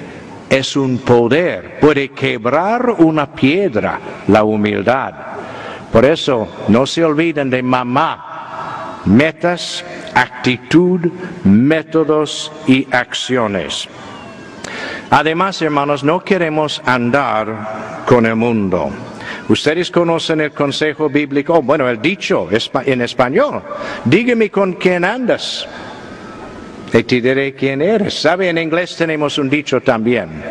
es un poder, puede quebrar una piedra, la humildad. Por eso no se olviden de mamá, metas, actitud, métodos y acciones. Además, hermanos, no queremos andar con el mundo. Ustedes conocen el consejo bíblico, bueno, el dicho en español, dígame con quién andas y te diré quién eres. ¿Sabe? En inglés tenemos un dicho también.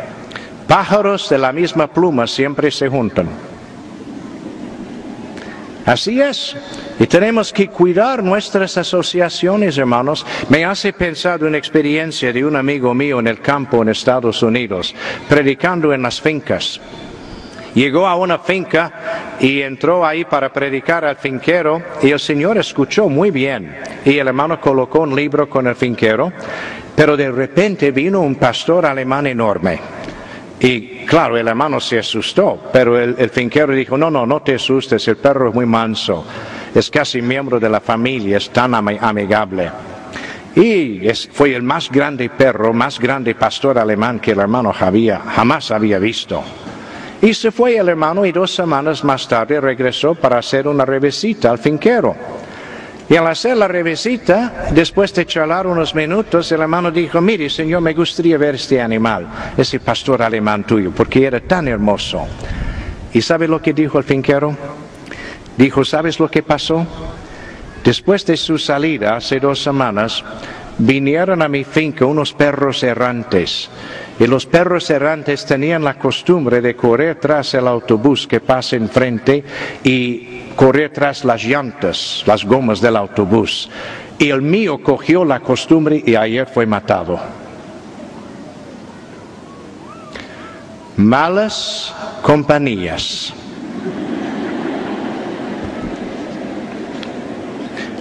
Pájaros de la misma pluma siempre se juntan. Así es. Y tenemos que cuidar nuestras asociaciones, hermanos. Me hace pensar una experiencia de un amigo mío en el campo en Estados Unidos, predicando en las fincas. Llegó a una finca y entró ahí para predicar al finquero y el Señor escuchó muy bien. Y el hermano colocó un libro con el finquero, pero de repente vino un pastor alemán enorme. Y claro, el hermano se asustó, pero el, finquero dijo, no, no, no te asustes, el perro es muy manso, es casi miembro de la familia, es tan amigable. Y fue el más grande perro, más grande pastor alemán que el hermano jamás había visto. Y se fue el hermano y dos semanas más tarde regresó para hacer una revisita al finquero. Y al hacer la revisita, después de charlar unos minutos, el hermano dijo, mire señor, me gustaría ver este animal, ese pastor alemán tuyo, porque era tan hermoso. ¿Y sabe lo que dijo el finquero? Dijo, ¿sabes lo que pasó? Después de su salida, hace dos semanas, vinieron a mi finca unos perros errantes y los perros errantes tenían la costumbre de correr tras el autobús que pasa enfrente y correr tras las llantas, las gomas del autobús. Y el mío cogió la costumbre y ayer fue matado. Malas compañías.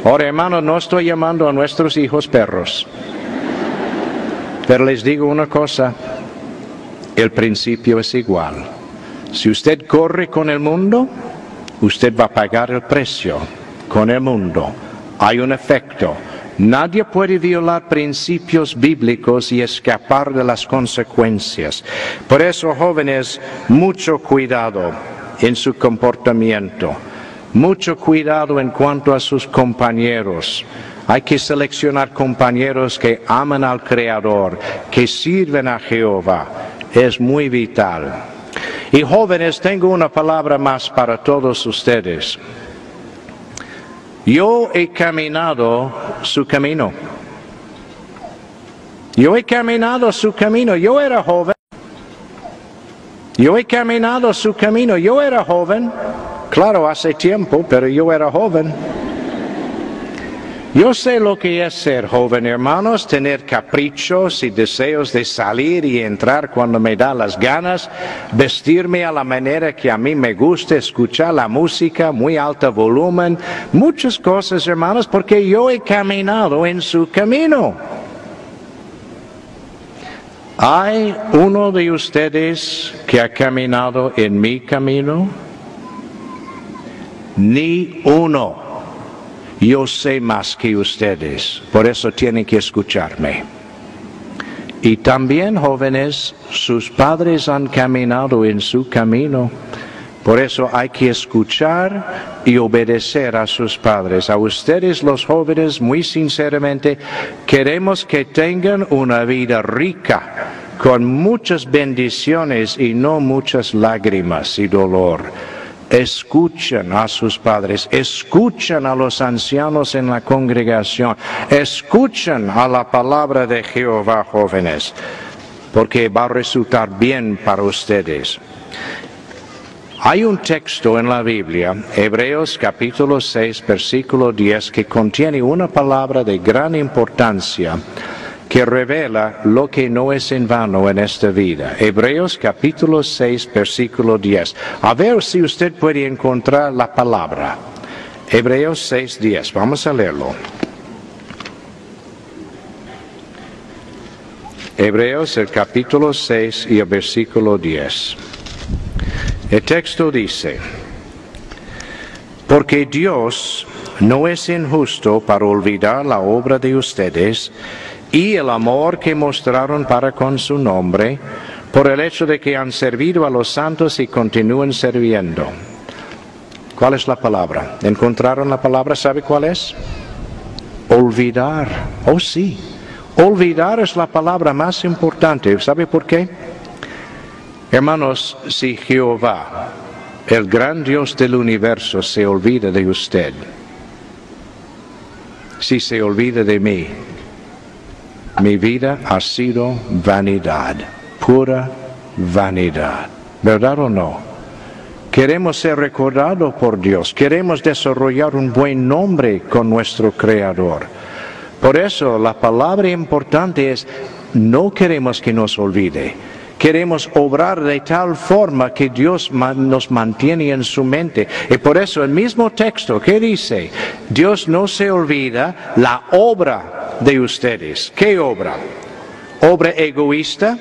Ahora, hermano, no estoy llamando a nuestros hijos perros. Pero les digo una cosa, el principio es igual. Si usted corre con el mundo, usted va a pagar el precio con el mundo. Hay un efecto. Nadie puede violar principios bíblicos y escapar de las consecuencias. Por eso, jóvenes, mucho cuidado en su comportamiento, mucho cuidado en cuanto a sus compañeros Hay que seleccionar compañeros que aman al Creador, que sirven a Jehová. Es muy vital. Y jóvenes, tengo una palabra más para todos ustedes. Yo he caminado su camino. Yo he caminado su camino. Yo era joven. Yo he caminado su camino. Yo era joven. Claro, hace tiempo, pero yo era joven. Yo sé lo que es ser joven, hermanos, tener caprichos y deseos de salir y entrar cuando me da las ganas, vestirme a la manera que a mí me gusta, escuchar la música, muy alto volumen, muchas cosas, hermanos, porque yo he caminado en su camino. ¿Hay uno de ustedes que ha caminado en mi camino? Ni uno. Yo sé más que ustedes, por eso tienen que escucharme. Y también jóvenes, sus padres han caminado en su camino. Por eso hay que escuchar y obedecer a sus padres. A ustedes los jóvenes, muy sinceramente, queremos que tengan una vida rica, con muchas bendiciones y no muchas lágrimas y dolor escuchan a sus padres, escuchan a los ancianos en la congregación, escuchan a la palabra de Jehová jóvenes, porque va a resultar bien para ustedes. Hay un texto en la Biblia, Hebreos capítulo 6, versículo 10, que contiene una palabra de gran importancia que revela lo que no es en vano en esta vida. Hebreos capítulo 6, versículo 10. A ver si usted puede encontrar la palabra. Hebreos 6, 10. Vamos a leerlo. Hebreos el capítulo 6 y el versículo 10. El texto dice, porque Dios no es injusto para olvidar la obra de ustedes, y el amor que mostraron para con su nombre, por el hecho de que han servido a los santos y continúan sirviendo. ¿Cuál es la palabra? ¿Encontraron la palabra? ¿Sabe cuál es? Olvidar. Oh sí. Olvidar es la palabra más importante. ¿Sabe por qué? Hermanos, si Jehová, el gran Dios del universo, se olvida de usted, si se olvida de mí, mi vida ha sido vanidad, pura vanidad. ¿Verdad o no? Queremos ser recordados por Dios, queremos desarrollar un buen nombre con nuestro Creador. Por eso la palabra importante es, no queremos que nos olvide. Queremos obrar de tal forma que Dios nos mantiene en su mente. Y por eso el mismo texto que dice, Dios no se olvida la obra de ustedes. ¿Qué obra? ¿Obra egoísta?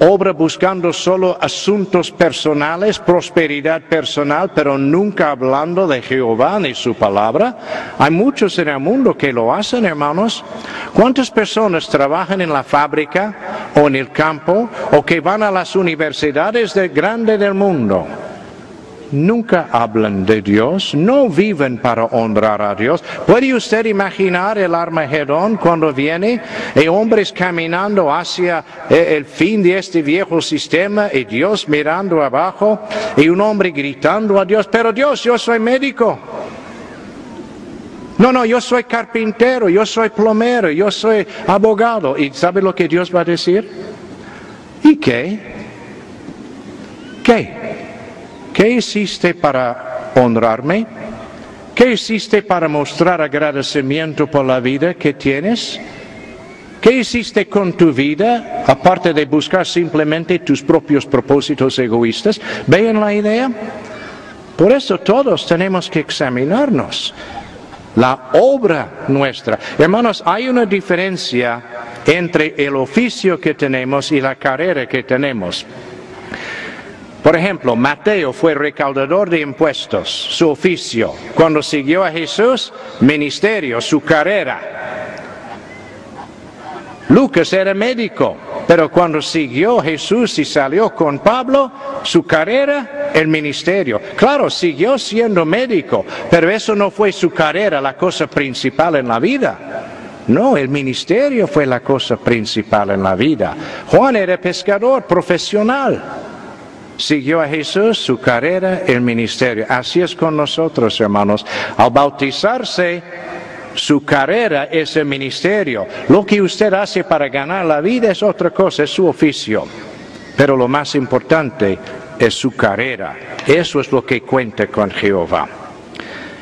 ¿Obra buscando solo asuntos personales, prosperidad personal, pero nunca hablando de Jehová ni su palabra? Hay muchos en el mundo que lo hacen, hermanos. ¿Cuántas personas trabajan en la fábrica o en el campo o que van a las universidades de grande del mundo? Nunca hablan de Dios, no viven para honrar a Dios. ¿Puede usted imaginar el Armagedón cuando viene y hombres caminando hacia eh, el fin de este viejo sistema y Dios mirando abajo y un hombre gritando a Dios, pero Dios, yo soy médico. No, no, yo soy carpintero, yo soy plomero, yo soy abogado. ¿Y sabe lo que Dios va a decir? ¿Y qué? ¿Qué? ¿Qué hiciste para honrarme? ¿Qué hiciste para mostrar agradecimiento por la vida que tienes? ¿Qué hiciste con tu vida, aparte de buscar simplemente tus propios propósitos egoístas? ¿Ven la idea? Por eso todos tenemos que examinarnos. La obra nuestra. Hermanos, hay una diferencia entre el oficio que tenemos y la carrera que tenemos. Por ejemplo, Mateo fue recaudador de impuestos, su oficio. Cuando siguió a Jesús, ministerio, su carrera. Lucas era médico, pero cuando siguió Jesús y salió con Pablo, su carrera, el ministerio. Claro, siguió siendo médico, pero eso no fue su carrera, la cosa principal en la vida. No, el ministerio fue la cosa principal en la vida. Juan era pescador profesional. Siguió a Jesús, su carrera, el ministerio. Así es con nosotros, hermanos. Al bautizarse, su carrera es el ministerio. Lo que usted hace para ganar la vida es otra cosa, es su oficio. Pero lo más importante es su carrera. Eso es lo que cuenta con Jehová.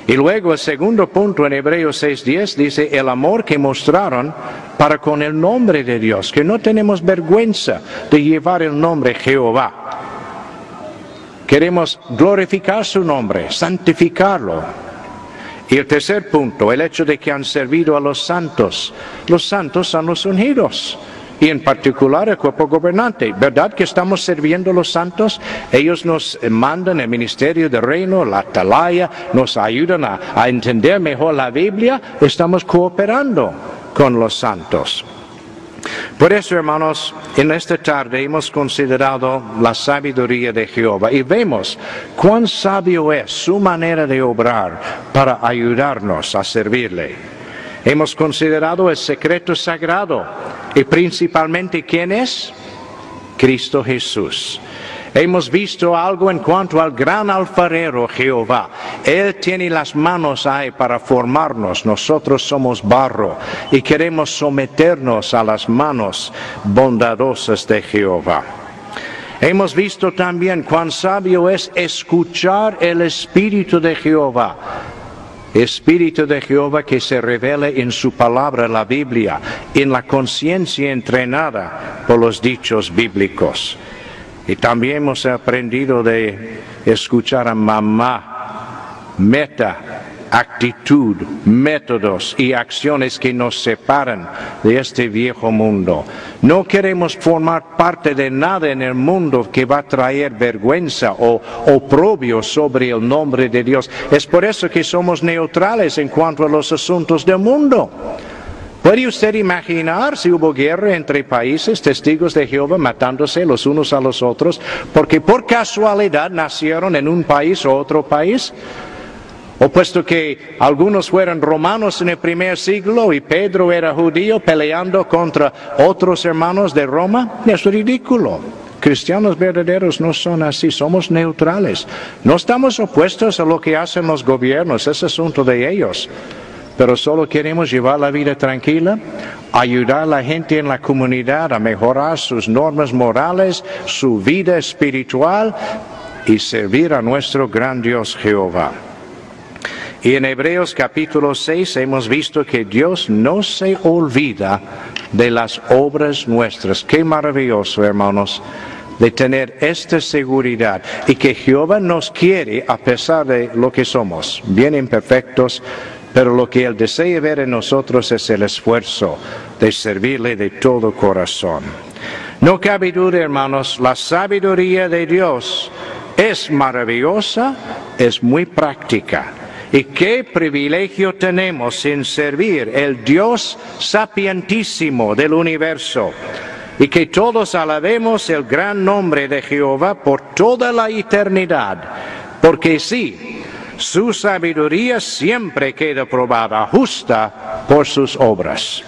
Y luego el segundo punto en Hebreos 6.10 dice el amor que mostraron para con el nombre de Dios, que no tenemos vergüenza de llevar el nombre Jehová. Queremos glorificar su nombre, santificarlo. Y el tercer punto, el hecho de que han servido a los santos. Los santos son los ungidos y en particular el cuerpo gobernante. ¿Verdad que estamos sirviendo a los santos? Ellos nos mandan el ministerio del reino, la atalaya, nos ayudan a, a entender mejor la Biblia. Estamos cooperando con los santos. Por eso, hermanos, en esta tarde hemos considerado la sabiduría de Jehová y vemos cuán sabio es su manera de obrar para ayudarnos a servirle. Hemos considerado el secreto sagrado y principalmente quién es? Cristo Jesús. Hemos visto algo en cuanto al gran alfarero Jehová. Él tiene las manos ahí para formarnos. Nosotros somos barro y queremos someternos a las manos bondadosas de Jehová. Hemos visto también cuán sabio es escuchar el Espíritu de Jehová Espíritu de Jehová que se revele en su palabra, la Biblia, en la conciencia entrenada por los dichos bíblicos. Y también hemos aprendido de escuchar a mamá, meta, actitud, métodos y acciones que nos separan de este viejo mundo. No queremos formar parte de nada en el mundo que va a traer vergüenza o oprobio sobre el nombre de Dios. Es por eso que somos neutrales en cuanto a los asuntos del mundo. ¿Puede usted imaginar si hubo guerra entre países, testigos de Jehová, matándose los unos a los otros, porque por casualidad nacieron en un país o otro país? O puesto que algunos fueron romanos en el primer siglo y Pedro era judío peleando contra otros hermanos de Roma, es ridículo. Cristianos verdaderos no son así, somos neutrales. No estamos opuestos a lo que hacen los gobiernos, es asunto de ellos. Pero solo queremos llevar la vida tranquila, ayudar a la gente en la comunidad a mejorar sus normas morales, su vida espiritual y servir a nuestro gran Dios Jehová. Y en Hebreos capítulo 6 hemos visto que Dios no se olvida de las obras nuestras. Qué maravilloso, hermanos, de tener esta seguridad y que Jehová nos quiere a pesar de lo que somos, bien imperfectos, pero lo que Él desea ver en nosotros es el esfuerzo de servirle de todo corazón. No cabe duda, hermanos, la sabiduría de Dios es maravillosa, es muy práctica. Y qué privilegio tenemos en servir el Dios sapientísimo del universo. Y que todos alabemos el gran nombre de Jehová por toda la eternidad. Porque sí, su sabiduría siempre queda probada, justa por sus obras.